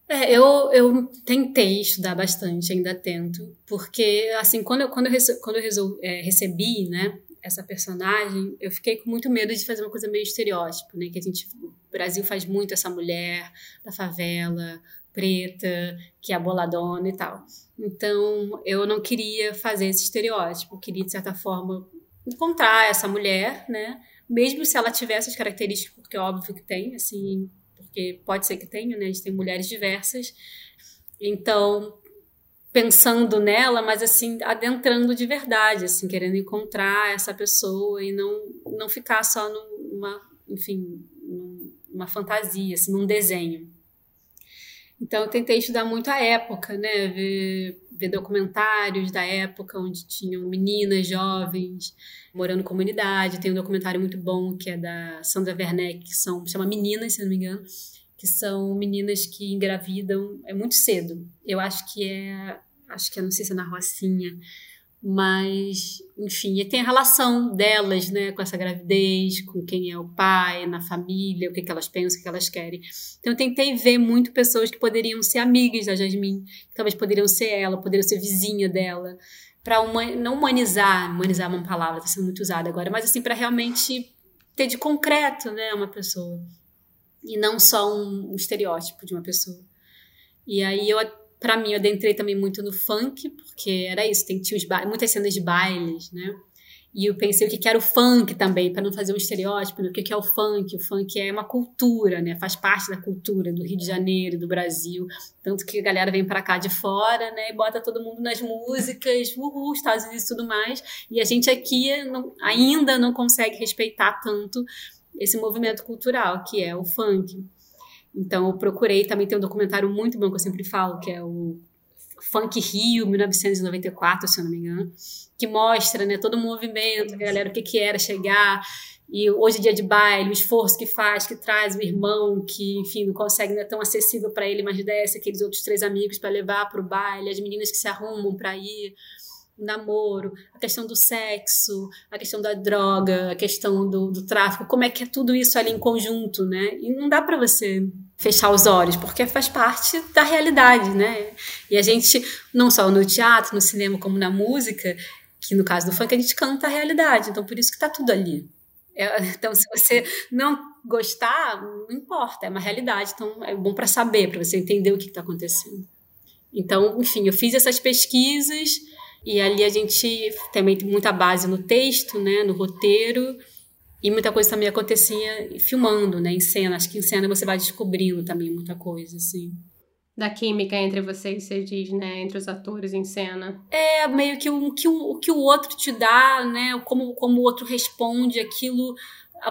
É, eu, eu tentei estudar bastante, ainda tento, porque, assim, quando eu, quando eu, quando eu resol, é, recebi, né, essa personagem, eu fiquei com muito medo de fazer uma coisa meio estereótipo, né, que a gente, o Brasil faz muito essa mulher da favela, preta, que é boladona e tal. Então, eu não queria fazer esse estereótipo, eu queria, de certa forma, encontrar essa mulher, né, mesmo se ela tivesse as características, porque é óbvio que tem, assim, porque pode ser que tenha, né? A gente tem mulheres diversas. Então, pensando nela, mas assim, adentrando de verdade, assim, querendo encontrar essa pessoa e não, não ficar só numa, enfim, numa fantasia, assim, num desenho. Então eu tentei estudar muito a época, né? Ver, ver documentários da época onde tinham meninas jovens morando em comunidade. Tem um documentário muito bom que é da Sandra Werneck, que são, chama Meninas, se não me engano, que são meninas que engravidam é muito cedo. Eu acho que é, acho que é, não sei se é na Rocinha, mas enfim, tem a relação delas, né, com essa gravidez, com quem é o pai, na família, o que, que elas pensam, o que elas querem. Então eu tentei ver muito pessoas que poderiam ser amigas da Jasmine, que talvez poderiam ser ela, poderiam ser vizinha dela, para não humanizar, humanizar é uma palavra, está sendo muito usada agora, mas assim para realmente ter de concreto, né, uma pessoa e não só um, um estereótipo de uma pessoa. E aí eu para mim, eu adentrei também muito no funk, porque era isso, tem, tinha muitas cenas de bailes, né? E eu pensei o que era o funk também, para não fazer um estereótipo, né? o que é o funk? O funk é uma cultura, né? Faz parte da cultura do Rio de Janeiro, do Brasil. Tanto que a galera vem para cá de fora, né? E bota todo mundo nas músicas, uhul, Estados Unidos e tudo mais. E a gente aqui não, ainda não consegue respeitar tanto esse movimento cultural, que é o funk. Então, eu procurei, também tem um documentário muito bom que eu sempre falo, que é o Funk Rio, 1994, se eu não me engano, que mostra né, todo o movimento, a galera, o que, que era chegar, e hoje é dia de baile, o esforço que faz, que traz o irmão, que, enfim, não consegue, não é tão acessível para ele, mas desce aqueles outros três amigos para levar para o baile, as meninas que se arrumam para ir o namoro, a questão do sexo, a questão da droga, a questão do, do tráfico, como é que é tudo isso ali em conjunto, né? E não dá para você fechar os olhos, porque faz parte da realidade, né? E a gente, não só no teatro, no cinema, como na música, que no caso do funk, a gente canta a realidade, então por isso que tá tudo ali. É, então, se você não gostar, não importa, é uma realidade, então é bom para saber, para você entender o que está acontecendo. Então, enfim, eu fiz essas pesquisas e ali a gente também tem muita base no texto, né, no roteiro, e muita coisa também acontecia filmando, né, em cena. Acho que em cena você vai descobrindo também muita coisa, assim. Da química entre vocês, você diz, né? Entre os atores em cena. É, meio que o que o, o, que o outro te dá, né? Como, como o outro responde aquilo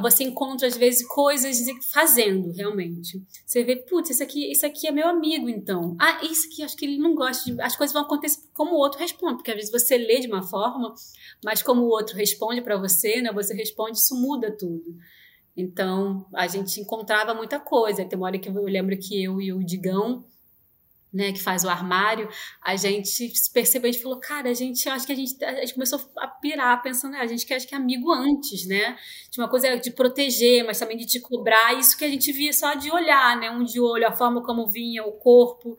você encontra às vezes coisas fazendo realmente. Você vê, putz, isso aqui, isso aqui é meu amigo, então. Ah, isso aqui acho que ele não gosta de. As coisas vão acontecer como o outro responde, porque às vezes você lê de uma forma, mas como o outro responde para você, né? Você responde, isso muda tudo. Então, a gente encontrava muita coisa. Tem uma hora que eu lembro que eu e o Digão né, que faz o armário, a gente percebeu, a gente falou, cara, a gente acho que a gente, a gente começou a pirar, pensando, né, a gente quer acho que é amigo antes, né? De uma coisa de proteger, mas também de te cobrar, isso que a gente via só de olhar, né? Um de olho, a forma como vinha o corpo,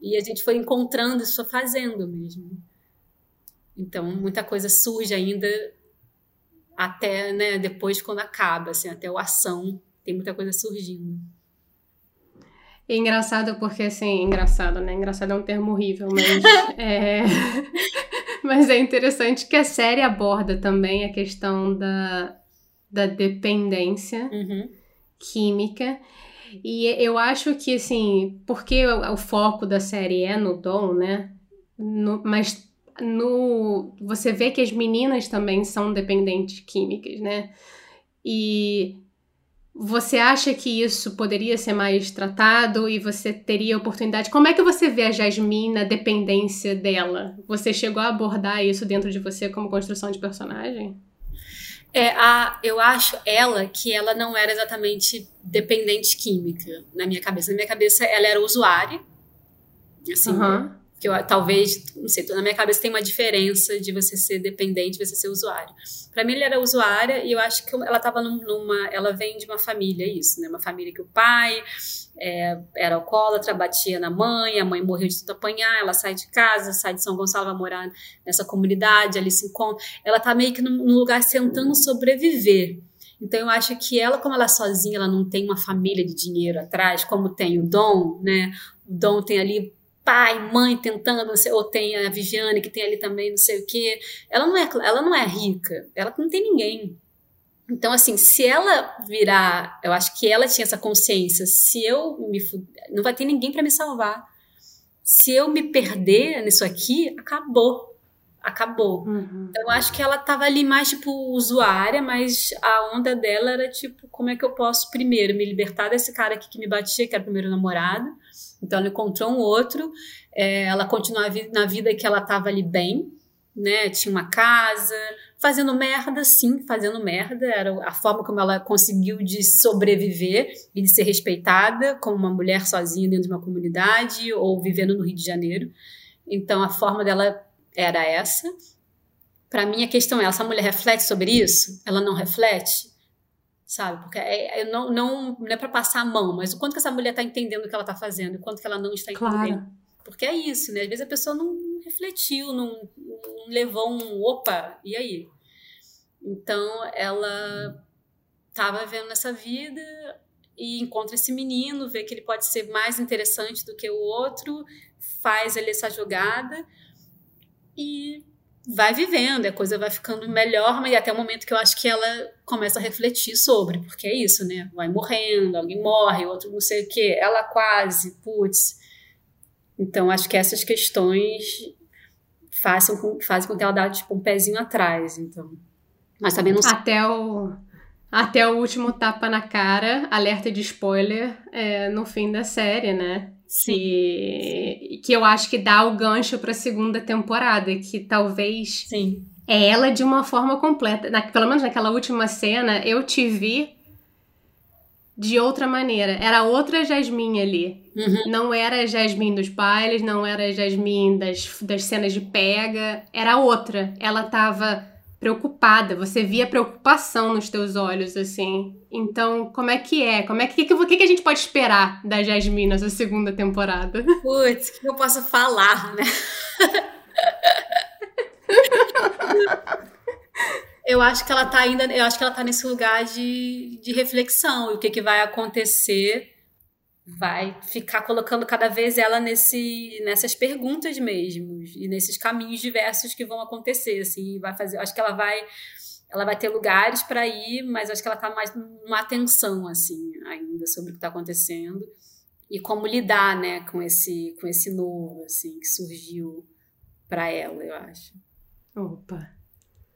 e a gente foi encontrando isso fazendo mesmo. Então, muita coisa surge ainda até, né, depois quando acaba, assim, até o ação, tem muita coisa surgindo. É engraçado porque, assim, engraçado, né? Engraçado é um termo horrível, mas é... mas é interessante que a série aborda também a questão da, da dependência uhum. química. E eu acho que, assim, porque o, o foco da série é no Dom, né? No, mas no você vê que as meninas também são dependentes químicas, né? E você acha que isso poderia ser mais tratado e você teria oportunidade? Como é que você vê a Jasmine na dependência dela? Você chegou a abordar isso dentro de você como construção de personagem? É, a, eu acho ela que ela não era exatamente dependente química na minha cabeça. Na minha cabeça, ela era usuária. Assim, uhum que eu, talvez, não sei, na minha cabeça tem uma diferença de você ser dependente, você ser usuário. Para mim, ele era usuária e eu acho que ela estava numa, ela vem de uma família, isso, né? Uma família que o pai é, era alcoólatra, batia na mãe, a mãe morreu de tanto apanhar, ela sai de casa, sai de São Gonçalo, vai morar nessa comunidade, ali se encontra. Ela tá meio que num lugar tentando sobreviver. Então eu acho que ela, como ela é sozinha, ela não tem uma família de dinheiro atrás, como tem o Dom, né? O Dom tem ali pai, mãe tentando, ou tem a Viviane que tem ali também não sei o quê. Ela não é, ela não é rica, ela não tem ninguém. Então, assim, se ela virar, eu acho que ela tinha essa consciência, se eu me não vai ter ninguém para me salvar. Se eu me perder nisso aqui, acabou. acabou. Uhum. Então eu acho que ela tava ali mais tipo usuária, mas a onda dela era tipo, como é que eu posso primeiro me libertar desse cara aqui que me batia, que era o primeiro namorado. Então ela encontrou um outro, é, ela continuou na vida que ela tava ali bem, né? Tinha uma casa, fazendo merda, sim, fazendo merda. Era a forma como ela conseguiu de sobreviver e de ser respeitada como uma mulher sozinha dentro de uma comunidade ou vivendo no Rio de Janeiro. Então a forma dela era essa. Para mim, a questão é: essa mulher reflete sobre isso? Ela não reflete? Sabe? Porque é, é não, não, não é para passar a mão, mas o quanto que essa mulher está entendendo o que ela está fazendo, o quanto que ela não está entendendo. Claro. Porque é isso, né? Às vezes a pessoa não refletiu, não, não levou um opa, e aí? Então ela estava vendo essa vida e encontra esse menino, vê que ele pode ser mais interessante do que o outro, faz ali essa jogada e vai vivendo, a coisa vai ficando melhor, mas até o momento que eu acho que ela começa a refletir sobre, porque é isso, né? Vai morrendo, alguém morre, outro não sei o quê, ela quase, putz. Então acho que essas questões fazem com, fazem com que ela dê tipo, um pezinho atrás, então. Mas também não Até o até o último tapa na cara, alerta de spoiler, é, no fim da série, né? Que, que eu acho que dá o gancho para a segunda temporada, que talvez Sim. é ela de uma forma completa. Na, pelo menos naquela última cena, eu te vi de outra maneira. Era outra Jasmine ali. Uhum. Não era a Jasmine dos bailes, não era a Jasmine das, das cenas de pega. Era outra. Ela tava preocupada, você via preocupação nos teus olhos, assim. Então, como é que é? Como é que, que, que, que a gente pode esperar da Jasmine nessa segunda temporada? Putz, o que eu posso falar, né? eu acho que ela tá ainda, eu acho que ela tá nesse lugar de, de reflexão e o que, que vai acontecer vai ficar colocando cada vez ela nesse nessas perguntas mesmo e nesses caminhos diversos que vão acontecer assim vai fazer acho que ela vai ela vai ter lugares para ir mas acho que ela está mais numa atenção assim ainda sobre o que está acontecendo e como lidar né com esse com esse novo assim que surgiu para ela eu acho. Opa.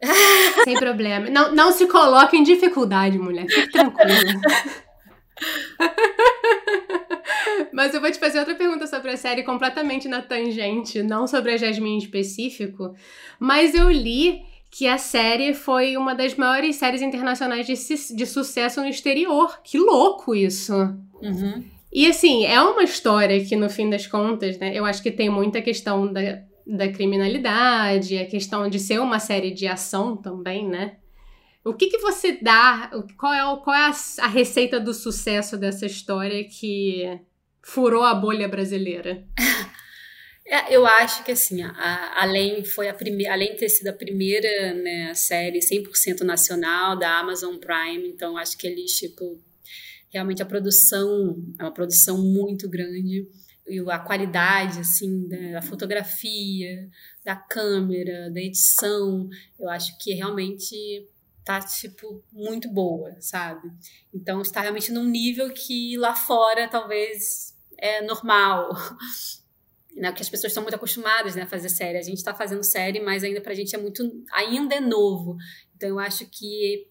Sem problema. Não não se coloque em dificuldade mulher. Fique tranquila Mas eu vou te fazer outra pergunta sobre a série, completamente na tangente, não sobre a Jasmine em específico. Mas eu li que a série foi uma das maiores séries internacionais de, de sucesso no exterior. Que louco isso! Uhum. E assim, é uma história que, no fim das contas, né, eu acho que tem muita questão da, da criminalidade, a questão de ser uma série de ação também, né? O que, que você dá? Qual é, qual é a, a receita do sucesso dessa história que furou a bolha brasileira? É, eu acho que assim, a, além foi a primeira, além de ter sido a primeira né, série 100% nacional da Amazon Prime, então acho que eles tipo realmente a produção é uma produção muito grande e a qualidade assim da, da fotografia, da câmera, da edição, eu acho que realmente tá, tipo, muito boa, sabe? Então está realmente num nível que lá fora talvez é normal. Né, que as pessoas estão muito acostumadas né, a fazer série. A gente está fazendo série, mas ainda pra gente é muito. ainda é novo. Então eu acho que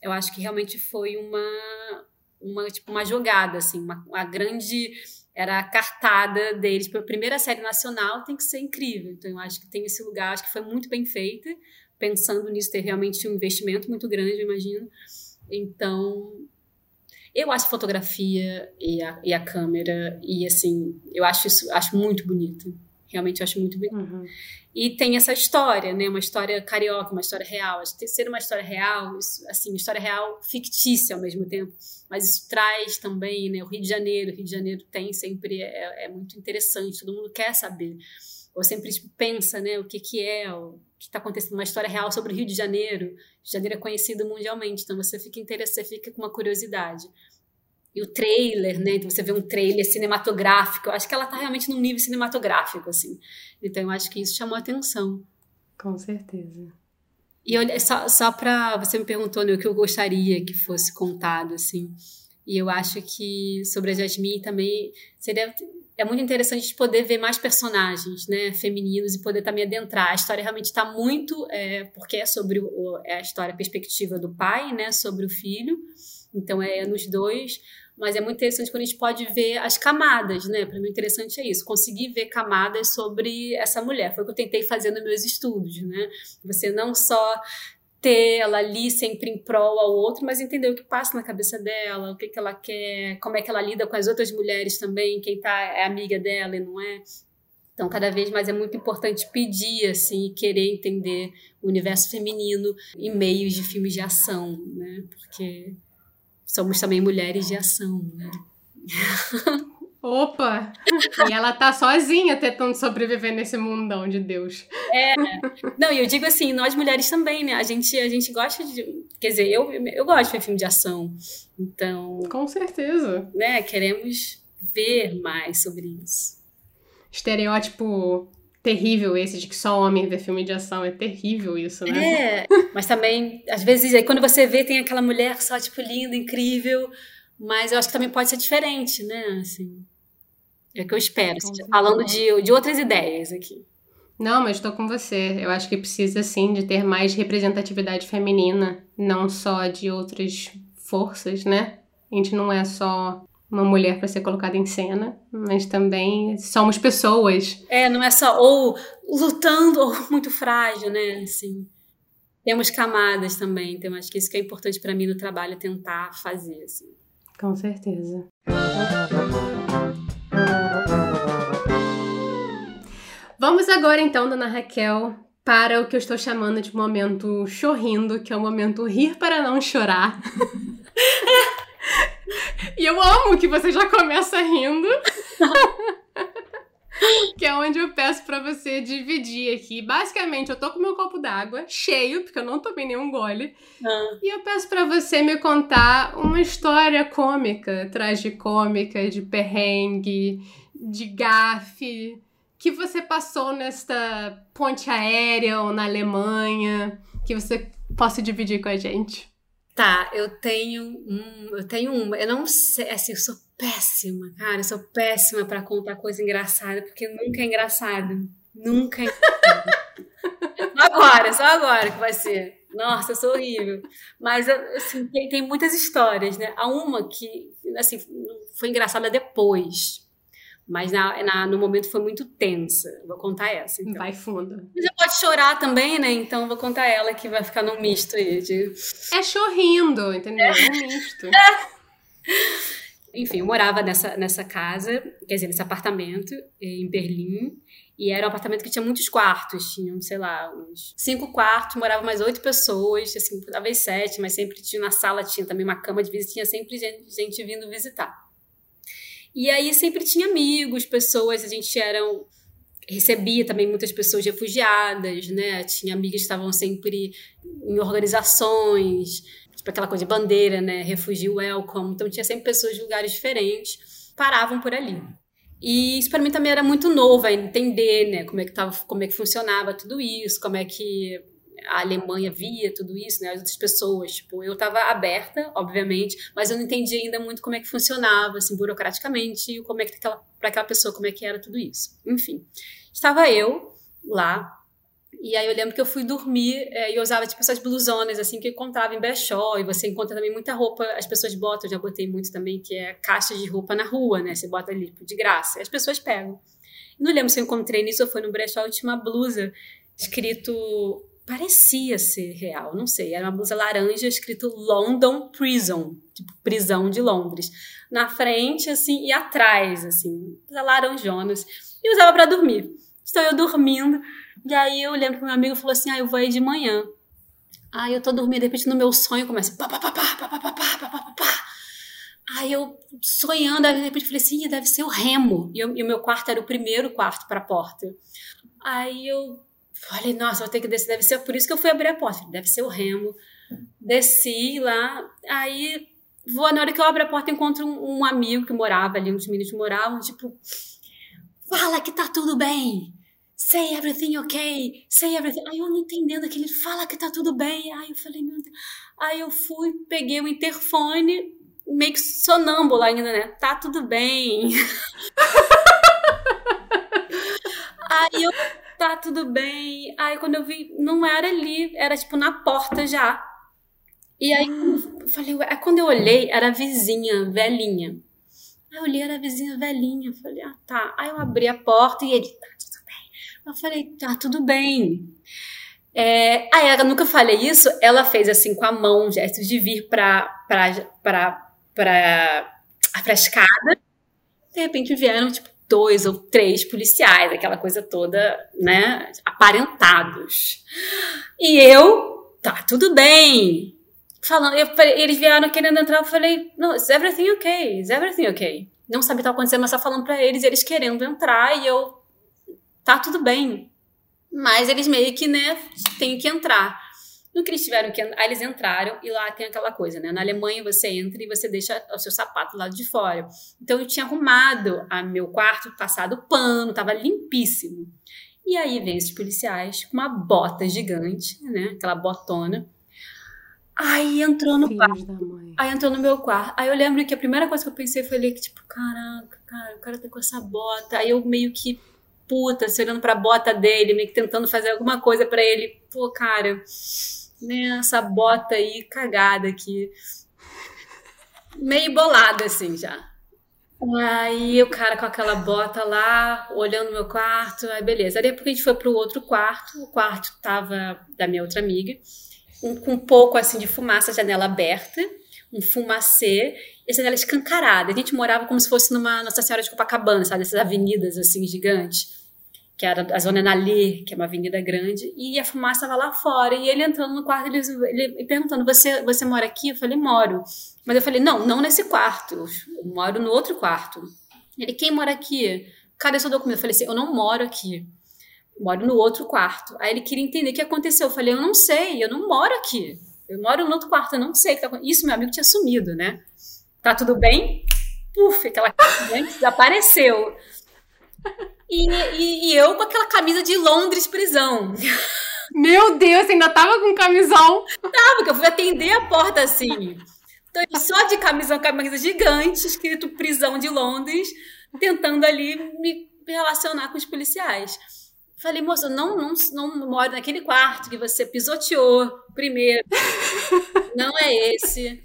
eu acho que realmente foi uma uma, tipo, uma jogada, assim, uma, uma grande era a cartada deles para a primeira série nacional tem que ser incrível. Então eu acho que tem esse lugar, acho que foi muito bem feita pensando nisso, ter realmente um investimento muito grande, eu imagino. Então, eu acho fotografia e a, e a câmera, e assim, eu acho isso acho muito bonito. Realmente eu acho muito bonito. Uhum. E tem essa história, né? Uma história carioca, uma história real. Ser uma história real, isso, assim, história real fictícia ao mesmo tempo. Mas isso traz também, né? O Rio de Janeiro. O Rio de Janeiro tem sempre, é, é muito interessante, todo mundo quer saber ou sempre tipo, pensa, né, o que que é, o que está acontecendo, uma história real sobre o Rio de Janeiro. Rio de Janeiro é conhecido mundialmente, então você fica interessado, você fica com uma curiosidade. E o trailer, né, então você vê um trailer cinematográfico, eu acho que ela está realmente num nível cinematográfico, assim. Então eu acho que isso chamou atenção. Com certeza. E olha, só, só para você me perguntou né, o que eu gostaria que fosse contado, assim. E eu acho que sobre a Jasmine também seria é muito interessante de poder ver mais personagens, né, femininos e poder também adentrar. A história realmente está muito, é, porque é sobre o, é a história, a perspectiva do pai, né, sobre o filho. Então é nos dois, mas é muito interessante quando a gente pode ver as camadas, né? Para mim, interessante é isso, conseguir ver camadas sobre essa mulher. Foi o que eu tentei fazer nos meus estudos, né? Você não só ter ela ali sempre em prol ao outro, mas entender o que passa na cabeça dela, o que, que ela quer, como é que ela lida com as outras mulheres também, quem tá é amiga dela e não é. Então, cada vez mais é muito importante pedir, assim, querer entender o universo feminino em meios de filmes de ação, né? Porque somos também mulheres de ação, né? Opa! E ela tá sozinha tentando sobreviver nesse mundão de Deus. É. Não, e eu digo assim, nós mulheres também, né? A gente, a gente gosta de. Quer dizer, eu, eu gosto de ver filme de ação. Então. Com certeza. Né? Queremos ver mais sobre isso. Estereótipo terrível esse de que só homem vê filme de ação. É terrível isso, né? É. Mas também, às vezes, aí quando você vê, tem aquela mulher só, tipo, linda, incrível. Mas eu acho que também pode ser diferente, né? Assim. É o que eu espero. falando de, de outras ideias aqui. Não, mas estou com você. Eu acho que precisa sim de ter mais representatividade feminina, não só de outras forças, né? A gente não é só uma mulher para ser colocada em cena, mas também somos pessoas. É, não é só ou lutando ou muito frágil, né? Assim, temos camadas também. Então acho que isso que é importante para mim no trabalho tentar fazer. Assim. Com certeza. Vamos agora então, dona Raquel, para o que eu estou chamando de momento chorrindo, que é o momento rir para não chorar. e eu amo que você já começa rindo. que é onde eu peço para você dividir aqui. Basicamente, eu tô com meu copo d'água cheio, porque eu não tomei nenhum gole. Ah. E eu peço para você me contar uma história cômica, tragicômica, de perrengue, de gafe, que você passou nesta ponte aérea ou na Alemanha, que você possa dividir com a gente. Tá, eu tenho um, eu tenho uma, eu não sei, assim, eu sou péssima, cara, eu sou péssima para contar coisa engraçada, porque nunca é engraçado, nunca é engraçado. agora, só agora que vai ser. Nossa, eu sou horrível. Mas, assim, tem, tem muitas histórias, né? Há uma que, assim, foi engraçada depois, mas na, na, no momento foi muito tensa. Vou contar essa. Então. Vai fundo. Você pode chorar também, né? Então vou contar ela que vai ficar no misto aí. De... É chorrindo, entendeu? É um misto. Enfim, eu morava nessa, nessa casa, quer dizer, nesse apartamento em Berlim. E era um apartamento que tinha muitos quartos, tinham, sei lá, uns cinco quartos, moravam mais oito pessoas, assim, talvez sete, mas sempre tinha na sala, tinha também uma cama de visita, tinha sempre gente, gente vindo visitar. E aí sempre tinha amigos, pessoas, a gente era recebia também muitas pessoas refugiadas, né? Tinha amigas que estavam sempre em organizações, tipo aquela coisa de bandeira, né? Refugio welcome. Então tinha sempre pessoas de lugares diferentes, paravam por ali. E isso para mim também era muito novo, entender, né, como é que tava, como é que funcionava tudo isso, como é que a Alemanha via tudo isso, né? As outras pessoas, tipo, eu estava aberta, obviamente, mas eu não entendia ainda muito como é que funcionava, assim, burocraticamente, como é que para aquela pessoa como é que era tudo isso. Enfim, estava eu lá e aí eu lembro que eu fui dormir é, e eu usava tipo essas blusonas assim que eu encontrava em brechó e você encontra também muita roupa, as pessoas botam, eu já botei muito também, que é caixa de roupa na rua, né? Você bota ali tipo, de graça, as pessoas pegam. não lembro se eu encontrei nisso ou foi no brechó, eu tinha uma blusa escrito parecia ser real, não sei. Era uma blusa laranja escrito London Prison, tipo prisão de Londres. Na frente, assim, e atrás, assim, laranjonas. E usava para dormir. Estou eu dormindo, e aí eu lembro que meu amigo falou assim: ah, eu vou aí de manhã. Aí eu tô dormindo, de repente no meu sonho começa pá, pá, pá, pá, pá, pá, pá, pá. Aí eu sonhando, aí de repente falei assim, deve ser o Remo. E, eu, e o meu quarto era o primeiro quarto para a porta. Aí eu Falei, nossa, vou ter que descer, deve ser por isso que eu fui abrir a porta, deve ser o Remo. Desci lá, aí vou, na hora que eu abro a porta, encontro um, um amigo que morava ali, uns meninos moravam, tipo, fala que tá tudo bem, say everything okay, say everything. Aí eu não entendendo aquele, fala que tá tudo bem. Aí eu falei, meu Deus. Aí eu fui, peguei o interfone, meio que sonâmbula ainda, né? Tá tudo bem. Aí eu, tá tudo bem. Aí quando eu vi, não era ali, era tipo na porta já. E aí eu falei, ué, quando eu olhei, era a vizinha, velhinha. Aí eu olhei, era a vizinha velhinha. Eu falei, ah, tá. Aí eu abri a porta e ele, tá tudo bem. Eu falei, tá tudo bem. É, aí ela nunca falei isso, ela fez assim com a mão, gestos de vir pra, pra, pra, pra, pra escada. De repente vieram, tipo, dois ou três policiais, aquela coisa toda, né, aparentados. E eu, tá, tudo bem. Falando, eu, eles vieram querendo entrar, eu falei, no, is everything okay? Is everything okay? Não sabia o que estava acontecendo, mas só falando para eles, eles querendo entrar, e eu, tá tudo bem. Mas eles meio que, né, têm que entrar. No que eles tiveram que aí eles entraram e lá tem aquela coisa, né? Na Alemanha você entra e você deixa o seu sapato do lado de fora. Então eu tinha arrumado a meu quarto, passado pano, tava limpíssimo. E aí vem esses policiais com uma bota gigante, né? Aquela botona. Aí entrou no quarto. Aí entrou no meu quarto. Aí eu lembro que a primeira coisa que eu pensei foi ali que, tipo, caraca, cara, o cara tá com essa bota. Aí eu meio que puta, se olhando pra bota dele, meio que tentando fazer alguma coisa para ele. Pô, cara, né, essa bota aí cagada aqui. Meio bolada, assim, já. Aí o cara com aquela bota lá, olhando meu quarto, aí beleza. Aí depois a gente foi pro outro quarto, o quarto tava da minha outra amiga, um, com um pouco assim de fumaça, janela aberta, um fumacê, e a janela escancarada. A gente morava como se fosse numa Nossa Senhora de Copacabana, sabe? Essas avenidas assim gigantes que era a Zona Nalê, que é uma avenida grande, e a fumaça estava lá fora. E ele entrando no quarto, ele, ele perguntando: você, você mora aqui? Eu falei: moro. Mas eu falei: não, não nesse quarto, eu moro no outro quarto. Ele: quem mora aqui? Cadê seu documento? Eu falei assim: eu não moro aqui, eu moro no outro quarto. Aí ele queria entender o que aconteceu. Eu falei: eu não sei, eu não moro aqui. Eu moro no outro quarto, eu não sei o que tá acontecendo. Isso meu amigo tinha sumido, né? Tá tudo bem? Puf, aquela desapareceu. E, e, e, eu com aquela camisa de Londres prisão. Meu Deus, ainda tava com camisão? Tava, porque eu fui atender a porta assim. Então, só de camisão, camisa gigante, escrito prisão de Londres, tentando ali me relacionar com os policiais. Falei, moça, não, não, não moro naquele quarto que você pisoteou primeiro. Não é esse.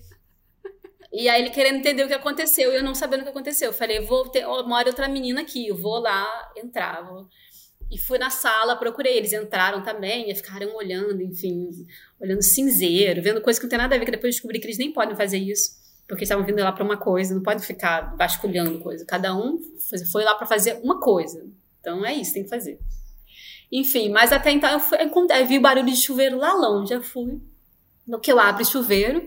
E aí ele querendo entender o que aconteceu e eu não sabendo o que aconteceu. Eu falei, vou ter, oh, mora outra menina aqui, eu vou lá entrar. Vou... E fui na sala, procurei. Eles entraram também e ficaram olhando, enfim, olhando cinzeiro, vendo coisas que não tem nada a ver, que depois descobri que eles nem podem fazer isso. Porque estavam vindo lá para uma coisa, não podem ficar vasculhando coisa. Cada um foi lá para fazer uma coisa. Então é isso, tem que fazer. Enfim, mas até então eu, fui, eu vi barulho de chuveiro lá longe. Já fui. No que eu abro o chuveiro,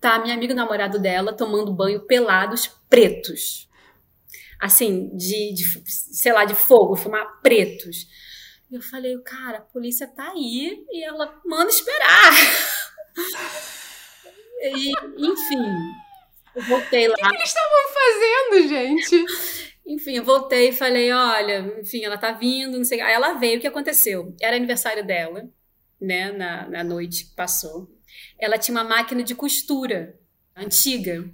tá minha amiga namorado dela tomando banho pelados pretos. Assim, de, de sei lá, de fogo, fumar pretos. E eu falei, cara, a polícia tá aí e ela manda esperar. e, enfim, eu voltei lá. O que, que eles estavam fazendo, gente? Enfim, eu voltei e falei, olha, enfim, ela tá vindo, não sei. Aí ela veio, o que aconteceu? Era aniversário dela, né, na, na noite que passou ela tinha uma máquina de costura antiga.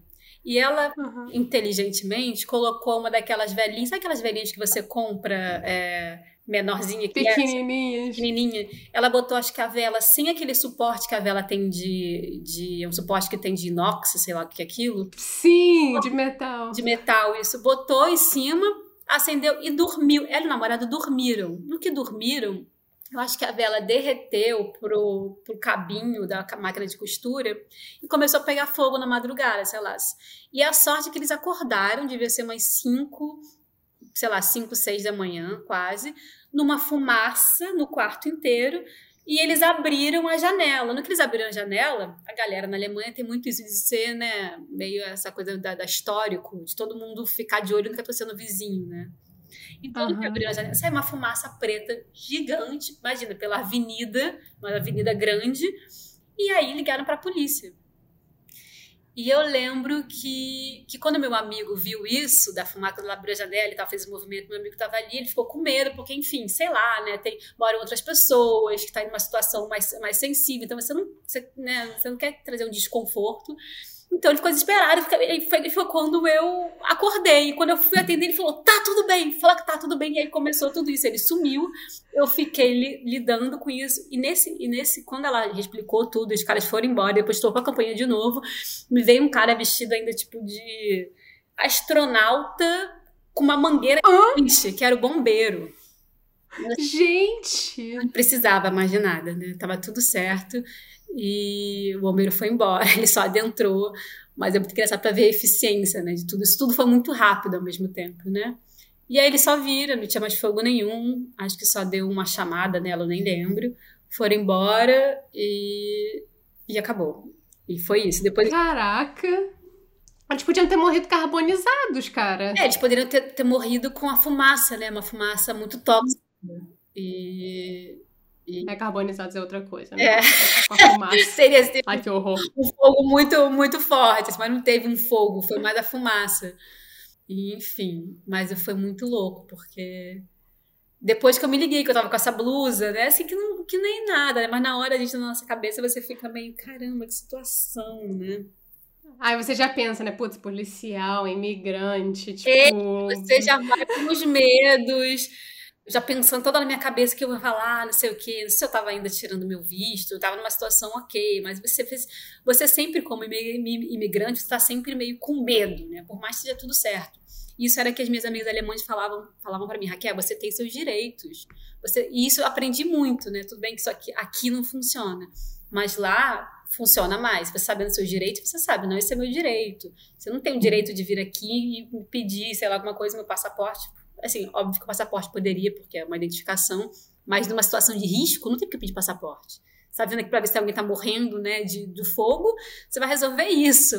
E ela, uhum. inteligentemente, colocou uma daquelas velhinhas, sabe aquelas velhinhas que você compra é, menorzinha? Que Pequenininhas. É, pequenininha. Ela botou, acho que a vela, sem aquele suporte que a vela tem de... de um suporte que tem de inox, sei lá o que é aquilo. Sim, de metal. De metal, isso. Botou em cima, acendeu e dormiu. Ela e o namorado dormiram. No que dormiram, eu acho que a vela derreteu pro, pro cabinho da máquina de costura e começou a pegar fogo na madrugada, sei lá. E a sorte é que eles acordaram, devia ser umas 5, sei lá, 5, 6 da manhã, quase, numa fumaça no quarto inteiro. E eles abriram a janela. No que eles abriram a janela, a galera na Alemanha tem muito isso de ser, né, meio essa coisa da, da histórico, de todo mundo ficar de olho no que está no vizinho, né? Então, uhum. abriu a janela, sai uma fumaça preta gigante, imagina, pela avenida, uma avenida grande, e aí ligaram para a polícia. E eu lembro que, que quando meu amigo viu isso, da fumaça do abriu a janela e tal, fez o movimento, meu amigo estava ali, ele ficou com medo, porque, enfim, sei lá, né, tem, moram outras pessoas que estão tá em uma situação mais, mais sensível, então você não, você, né, você não quer trazer um desconforto. Então ele ficou desesperado. E foi, foi quando eu acordei. E quando eu fui atender, ele falou: tá tudo bem. Fala que tá tudo bem. E aí começou tudo isso. Ele sumiu. Eu fiquei li, lidando com isso. E nesse, e nesse, quando ela explicou tudo, os caras foram embora, depois estou com a campanha de novo. Me veio um cara vestido ainda tipo de astronauta com uma mangueira Hã? que era o bombeiro. Gente! Não precisava mais de nada, né? Tava tudo certo. E o bombeiro foi embora, ele só adentrou. Mas é muito engraçado para ver a eficiência, né? De tudo. Isso tudo foi muito rápido ao mesmo tempo, né? E aí ele só vira, não tinha mais fogo nenhum. Acho que só deu uma chamada nela, eu nem lembro. Foram embora e, e acabou. E foi isso. Depois. Caraca! Eles podiam ter morrido carbonizados, cara. É, eles poderiam ter, ter morrido com a fumaça, né? Uma fumaça muito tóxica. E. e... É, carbonizados é outra coisa, né? É. Fumaça. Seria assim, Ai, que horror. Um fogo muito, muito forte, mas não teve um fogo, foi mais a fumaça. E, enfim, mas foi muito louco, porque depois que eu me liguei que eu tava com essa blusa, né? Assim, que, não, que nem nada, né? Mas na hora a gente, na nossa cabeça, você fica meio, caramba, que situação, né? Aí você já pensa, né? Putz, policial, imigrante, tipo. E você já vai com os medos, já pensando toda na minha cabeça que eu ia falar, não sei o quê, não sei se eu tava ainda tirando meu visto, eu tava numa situação ok, mas você fez. Você sempre, como imigrante, está sempre meio com medo, né? Por mais que seja tudo certo. Isso era que as minhas amigas alemãs falavam, falavam para mim, Raquel, você tem seus direitos. Você, e isso eu aprendi muito, né? Tudo bem que isso aqui, aqui não funciona, mas lá funciona mais. Você sabendo seus direitos, você sabe, não, esse é meu direito. Você não tem o direito de vir aqui e pedir, sei lá, alguma coisa, meu passaporte. Assim, óbvio que o passaporte poderia, porque é uma identificação, mas numa situação de risco, não tem que pedir passaporte. Você tá vendo aqui para ver se alguém está morrendo, né, de, do fogo, você vai resolver isso.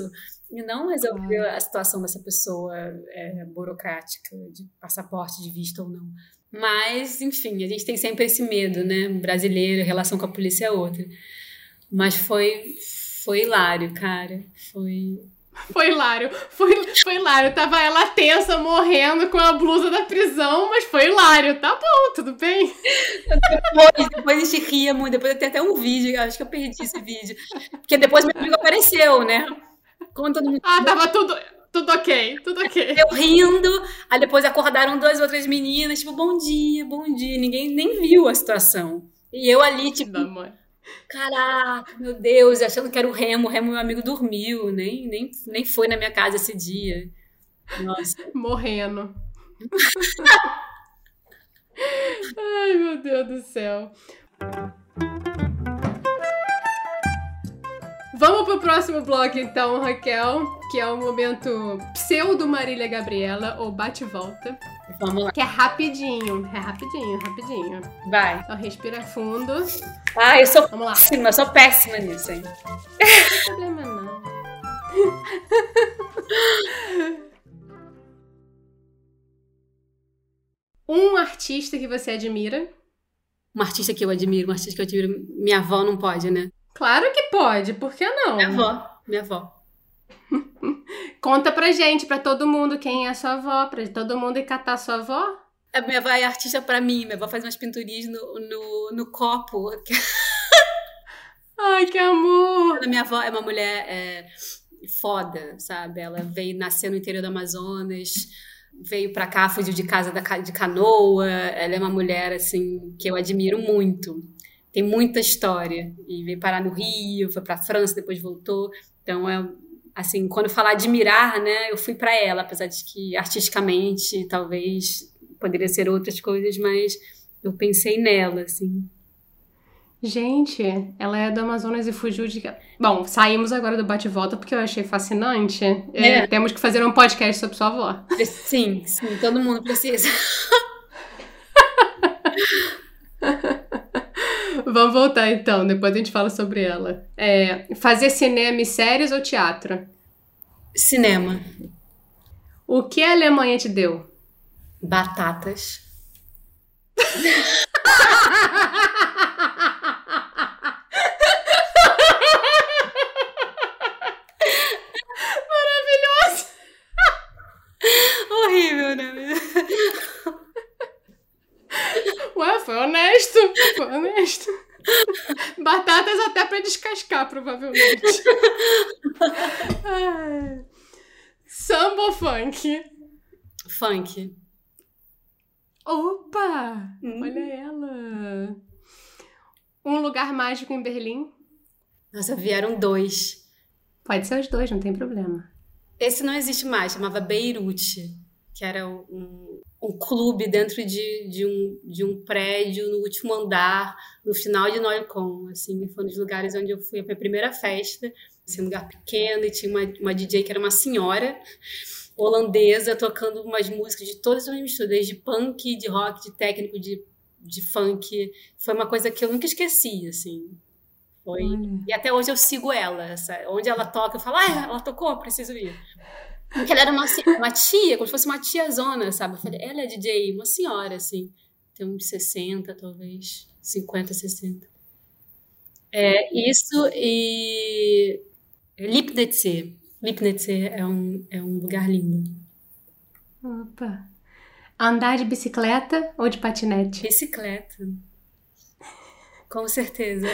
E não resolver a situação dessa pessoa é, burocrática, de passaporte, de visto ou não. Mas, enfim, a gente tem sempre esse medo, né? Brasileiro, relação com a polícia é outra. Mas foi, foi hilário, cara. Foi. Foi hilário, foi, foi hilário. Tava ela tensa, morrendo com a blusa da prisão, mas foi hilário. Tá bom, tudo bem. Depois, depois a gente ria muito. Depois tenho até um vídeo, acho que eu perdi esse vídeo. Porque depois meu amigo apareceu, né? Todo mundo. Ah, tava tudo. Tudo ok, tudo ok. Eu rindo, aí depois acordaram duas outras meninas, tipo, bom dia, bom dia. Ninguém nem viu a situação. E eu ali, tipo. Não, Caraca, meu Deus, achando que era o Remo. O Remo, meu amigo, dormiu. Nem, nem, nem foi na minha casa esse dia. Nossa. Morrendo. Ai, meu Deus do céu. Vamos pro próximo bloco, então, Raquel, que é o momento pseudo Marília Gabriela, ou bate-volta. Vamos lá. Que é rapidinho. É rapidinho, rapidinho. Vai. Então respira fundo. Ah, eu sou Vamos lá. péssima, eu sou péssima nisso, hein? Não problema não. um artista que você admira. Um artista que eu admiro, um artista que eu admiro. Minha avó não pode, né? Claro que pode, por que não? Minha avó, minha avó. Conta pra gente, pra todo mundo, quem é a sua avó, pra todo mundo ir catar sua avó. A minha avó é artista pra mim, minha avó faz umas pinturinhas no, no, no copo. Ai, que amor! A minha avó é uma mulher é, foda, sabe? Ela veio nascer no interior do Amazonas, veio pra cá, fugiu de casa da, de canoa. Ela é uma mulher, assim, que eu admiro muito. Tem muita história. E veio parar no Rio, foi pra França, depois voltou. Então é assim, quando falar admirar, né, eu fui para ela, apesar de que artisticamente talvez poderia ser outras coisas, mas eu pensei nela, assim. Gente, ela é do Amazonas e fugiu de. Bom, saímos agora do bate-volta porque eu achei fascinante. É. É, temos que fazer um podcast sobre sua avó. Sim, sim, todo mundo precisa. Vamos voltar então, depois a gente fala sobre ela. É, fazer cinema e séries ou teatro? Cinema. O que a Alemanha te deu? Batatas. Maravilhoso! Horrível, né? Ué, foi honesto. Foi honesto. Batatas até para descascar, provavelmente. Samba ou funk? Funk. Opa! Hum. Olha ela! Um lugar mágico em Berlim? Nossa, vieram dois. Pode ser os dois, não tem problema. Esse não existe mais, chamava Beirute, que era um, um clube dentro de, de, um, de um prédio no último andar, no final de Neukölln, assim, foi um dos lugares onde eu fui a minha primeira festa, assim, um lugar pequeno, e tinha uma, uma DJ que era uma senhora, holandesa tocando umas músicas de todas as misturas, desde punk, de rock, de técnico, de, de funk. Foi uma coisa que eu nunca esqueci, assim. Foi... E até hoje eu sigo ela. Essa... Onde ela toca, eu falo, ah, ela tocou, preciso ir. Porque ela era uma, uma tia, como se fosse uma tia zona, sabe? Eu falei, ela é DJ, uma senhora, assim. Tem uns 60, talvez. 50, 60. É, isso e Lipnitz. Lipnitz é um, é um lugar lindo. Opa! Andar de bicicleta ou de patinete? Bicicleta. Com certeza.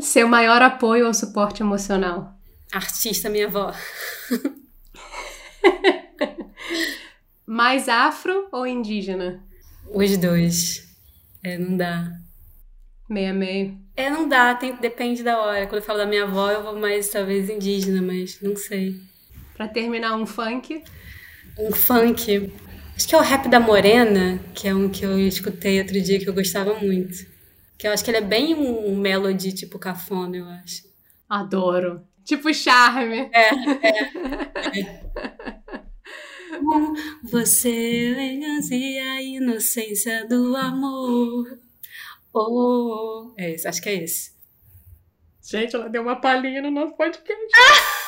Seu maior apoio ou suporte emocional? Artista, minha avó. Mais afro ou indígena? Os dois. É, não dá. Meia meio. É, não dá, tem, depende da hora. Quando eu falo da minha avó, eu vou mais talvez indígena, mas não sei. Pra terminar, um funk? Um funk. Acho que é o rap da Morena, que é um que eu escutei outro dia que eu gostava muito. Que eu acho que ele é bem um, melody tipo cafona, eu acho. Adoro. Tipo charme. É, é. Você elegância e a inocência do amor Oh, é esse, acho que é esse. Gente, ela deu uma palhinha no nosso podcast.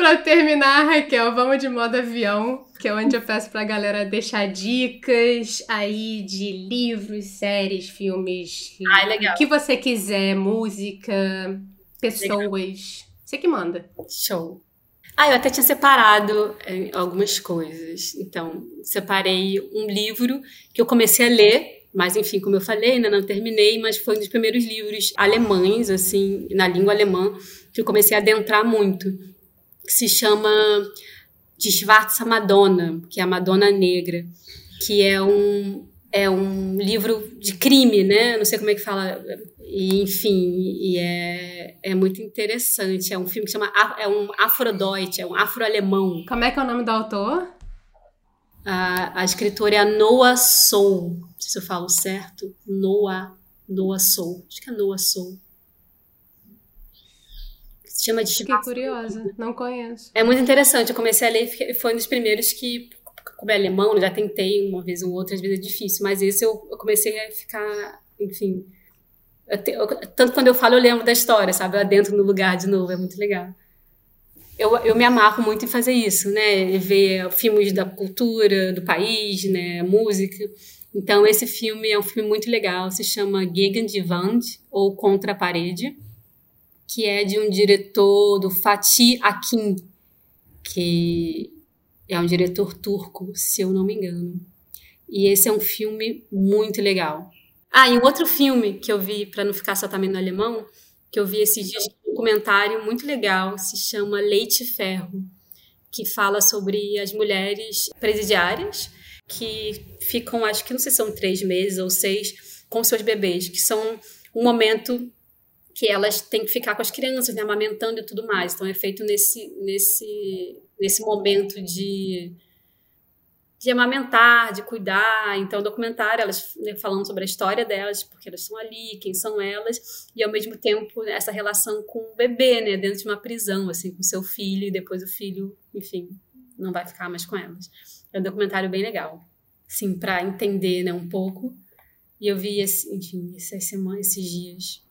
pra terminar, Raquel, vamos de modo avião, que é onde eu peço pra galera deixar dicas aí de livros, séries, filmes. Ah, legal. O que você quiser, música, pessoas. Legal. Você que manda. Show. Ah, eu até tinha separado é, algumas coisas. Então, separei um livro que eu comecei a ler, mas enfim, como eu falei, ainda não terminei, mas foi um dos primeiros livros alemães, assim, na língua alemã, que eu comecei a adentrar muito, que se chama De Schwarze Madonna, que é a Madonna Negra, que é um, é um livro de crime, né? Não sei como é que fala e, enfim, e é, é muito interessante. É um filme que chama é um Afrodeutsch, é um afro-alemão. Como é que é o nome do autor? A, a escritora é a Noah Soul. Se eu falo certo. Noah, Noah Soul. Acho que é Noah Soul. Se chama de Fiquei curiosa, não conheço. É muito interessante. Eu comecei a ler, foi um dos primeiros que, como é alemão, já tentei uma vez ou outra, às vezes é difícil, mas esse eu, eu comecei a ficar, enfim, eu, tanto quando eu falo, eu lembro da história, sabe? Lá dentro no lugar de novo, é muito legal. Eu, eu me amarro muito em fazer isso, né? Ver filmes da cultura, do país, né? Música. Então, esse filme é um filme muito legal, se chama Gegen die Wand, ou Contra a Parede, que é de um diretor do Fatih Akin, que é um diretor turco, se eu não me engano. E esse é um filme muito legal. Ah, e um outro filme que eu vi, para não ficar só também no alemão, que eu vi esses dias, um documentário muito legal, se chama Leite Ferro, que fala sobre as mulheres presidiárias que ficam, acho que não sei se são três meses ou seis, com seus bebês, que são um momento que elas têm que ficar com as crianças, né, amamentando e tudo mais. Então é feito nesse, nesse, nesse momento de de amamentar, de cuidar. Então, documentário, elas né, falando sobre a história delas, porque elas estão ali, quem são elas, e ao mesmo tempo essa relação com o bebê, né, dentro de uma prisão, assim, com seu filho, e depois o filho, enfim, não vai ficar mais com elas. É um documentário bem legal, sim, para entender, né, um pouco. E eu vi, esse, enfim, essas semanas, esses dias.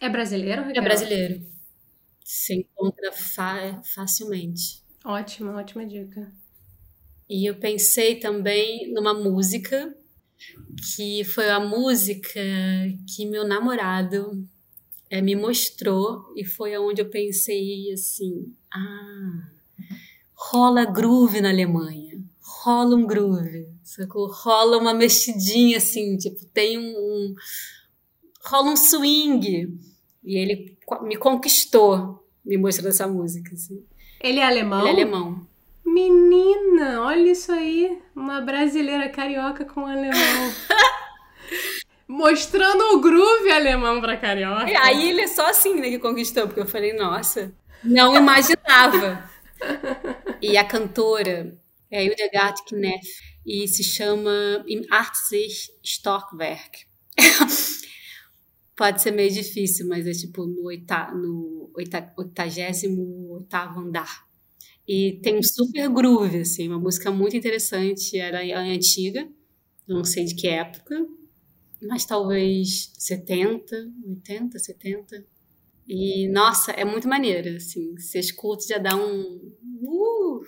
É brasileiro, Raquel? É brasileiro. Se encontra fa facilmente. Ótima, ótima dica. E eu pensei também numa música, que foi a música que meu namorado é, me mostrou, e foi onde eu pensei assim: ah, rola groove na Alemanha, rola um groove, sacou? Rola uma mexidinha assim, tipo, tem um, um rola um swing. E ele me conquistou me mostrando essa música, assim. Ele é alemão? Ele é alemão. Menina, olha isso aí. Uma brasileira carioca com um alemão. Mostrando o groove alemão pra carioca. E aí ele é só assim, né, que conquistou, porque eu falei, nossa, não imaginava. e a cantora é Hildegard Knef e se chama Im 80 Stockwerk. Pode ser meio difícil, mas é tipo no, oita, no oita, oitagésimo oitavo andar. E tem um super groove, assim, uma música muito interessante, era antiga, não sei de que época, mas talvez 70, 80, 70. E, nossa, é muito maneira, assim, você escuta já dá um... Uh!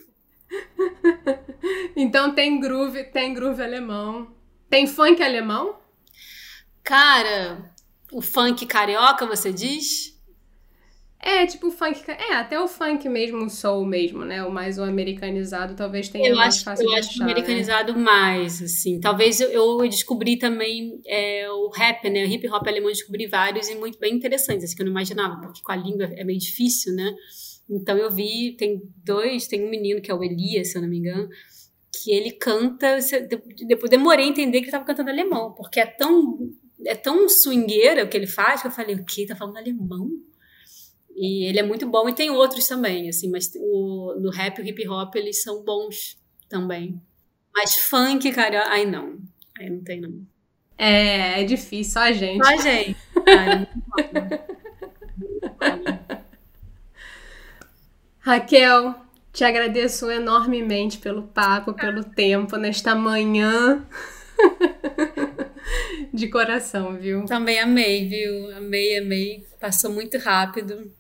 então tem groove, tem groove alemão. Tem funk alemão? Cara, o funk carioca, você diz? É, tipo o funk. É, até o funk mesmo, o soul mesmo, né? O mais o americanizado talvez tenha eu mais acho, fácil eu de acho achar, americanizado né? mais, assim. Talvez eu, eu descobri também é, o rap, né? O hip hop alemão, eu descobri vários e muito bem interessantes, assim, que eu não imaginava, porque com a língua é meio difícil, né? Então eu vi, tem dois, tem um menino que é o Elias, se eu não me engano, que ele canta. Depois demorei a entender que ele estava cantando alemão, porque é tão, é tão swingueira o que ele faz que eu falei, o quê? Tá falando alemão? E ele é muito bom, e tem outros também, assim, mas o, no rap e o hip hop eles são bons também. Mas funk, cara, ai não. Aí não tem, não. É, é difícil, só a gente. Só a gente. Ai, Raquel, te agradeço enormemente pelo papo, pelo tempo, nesta manhã. De coração, viu? Também amei, viu? Amei, amei. Passou muito rápido.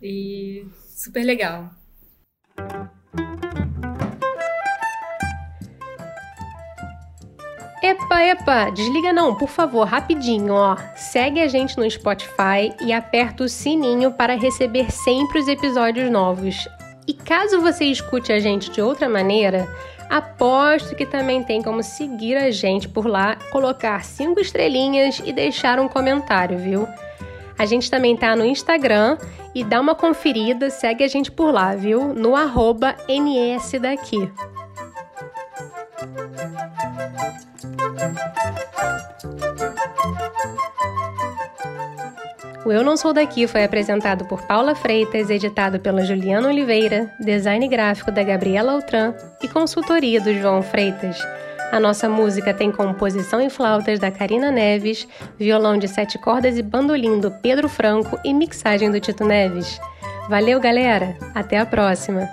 E super legal. Epa, epa, desliga não, por favor, rapidinho, ó. Segue a gente no Spotify e aperta o sininho para receber sempre os episódios novos. E caso você escute a gente de outra maneira, aposto que também tem como seguir a gente por lá, colocar cinco estrelinhas e deixar um comentário, viu? A gente também tá no Instagram e dá uma conferida, segue a gente por lá, viu? No arroba NS daqui. O Eu Não Sou Daqui foi apresentado por Paula Freitas, editado pela Juliana Oliveira, design gráfico da Gabriela Altran e consultoria do João Freitas. A nossa música tem composição em flautas da Karina Neves, violão de sete cordas e bandolim do Pedro Franco e mixagem do Tito Neves. Valeu, galera! Até a próxima!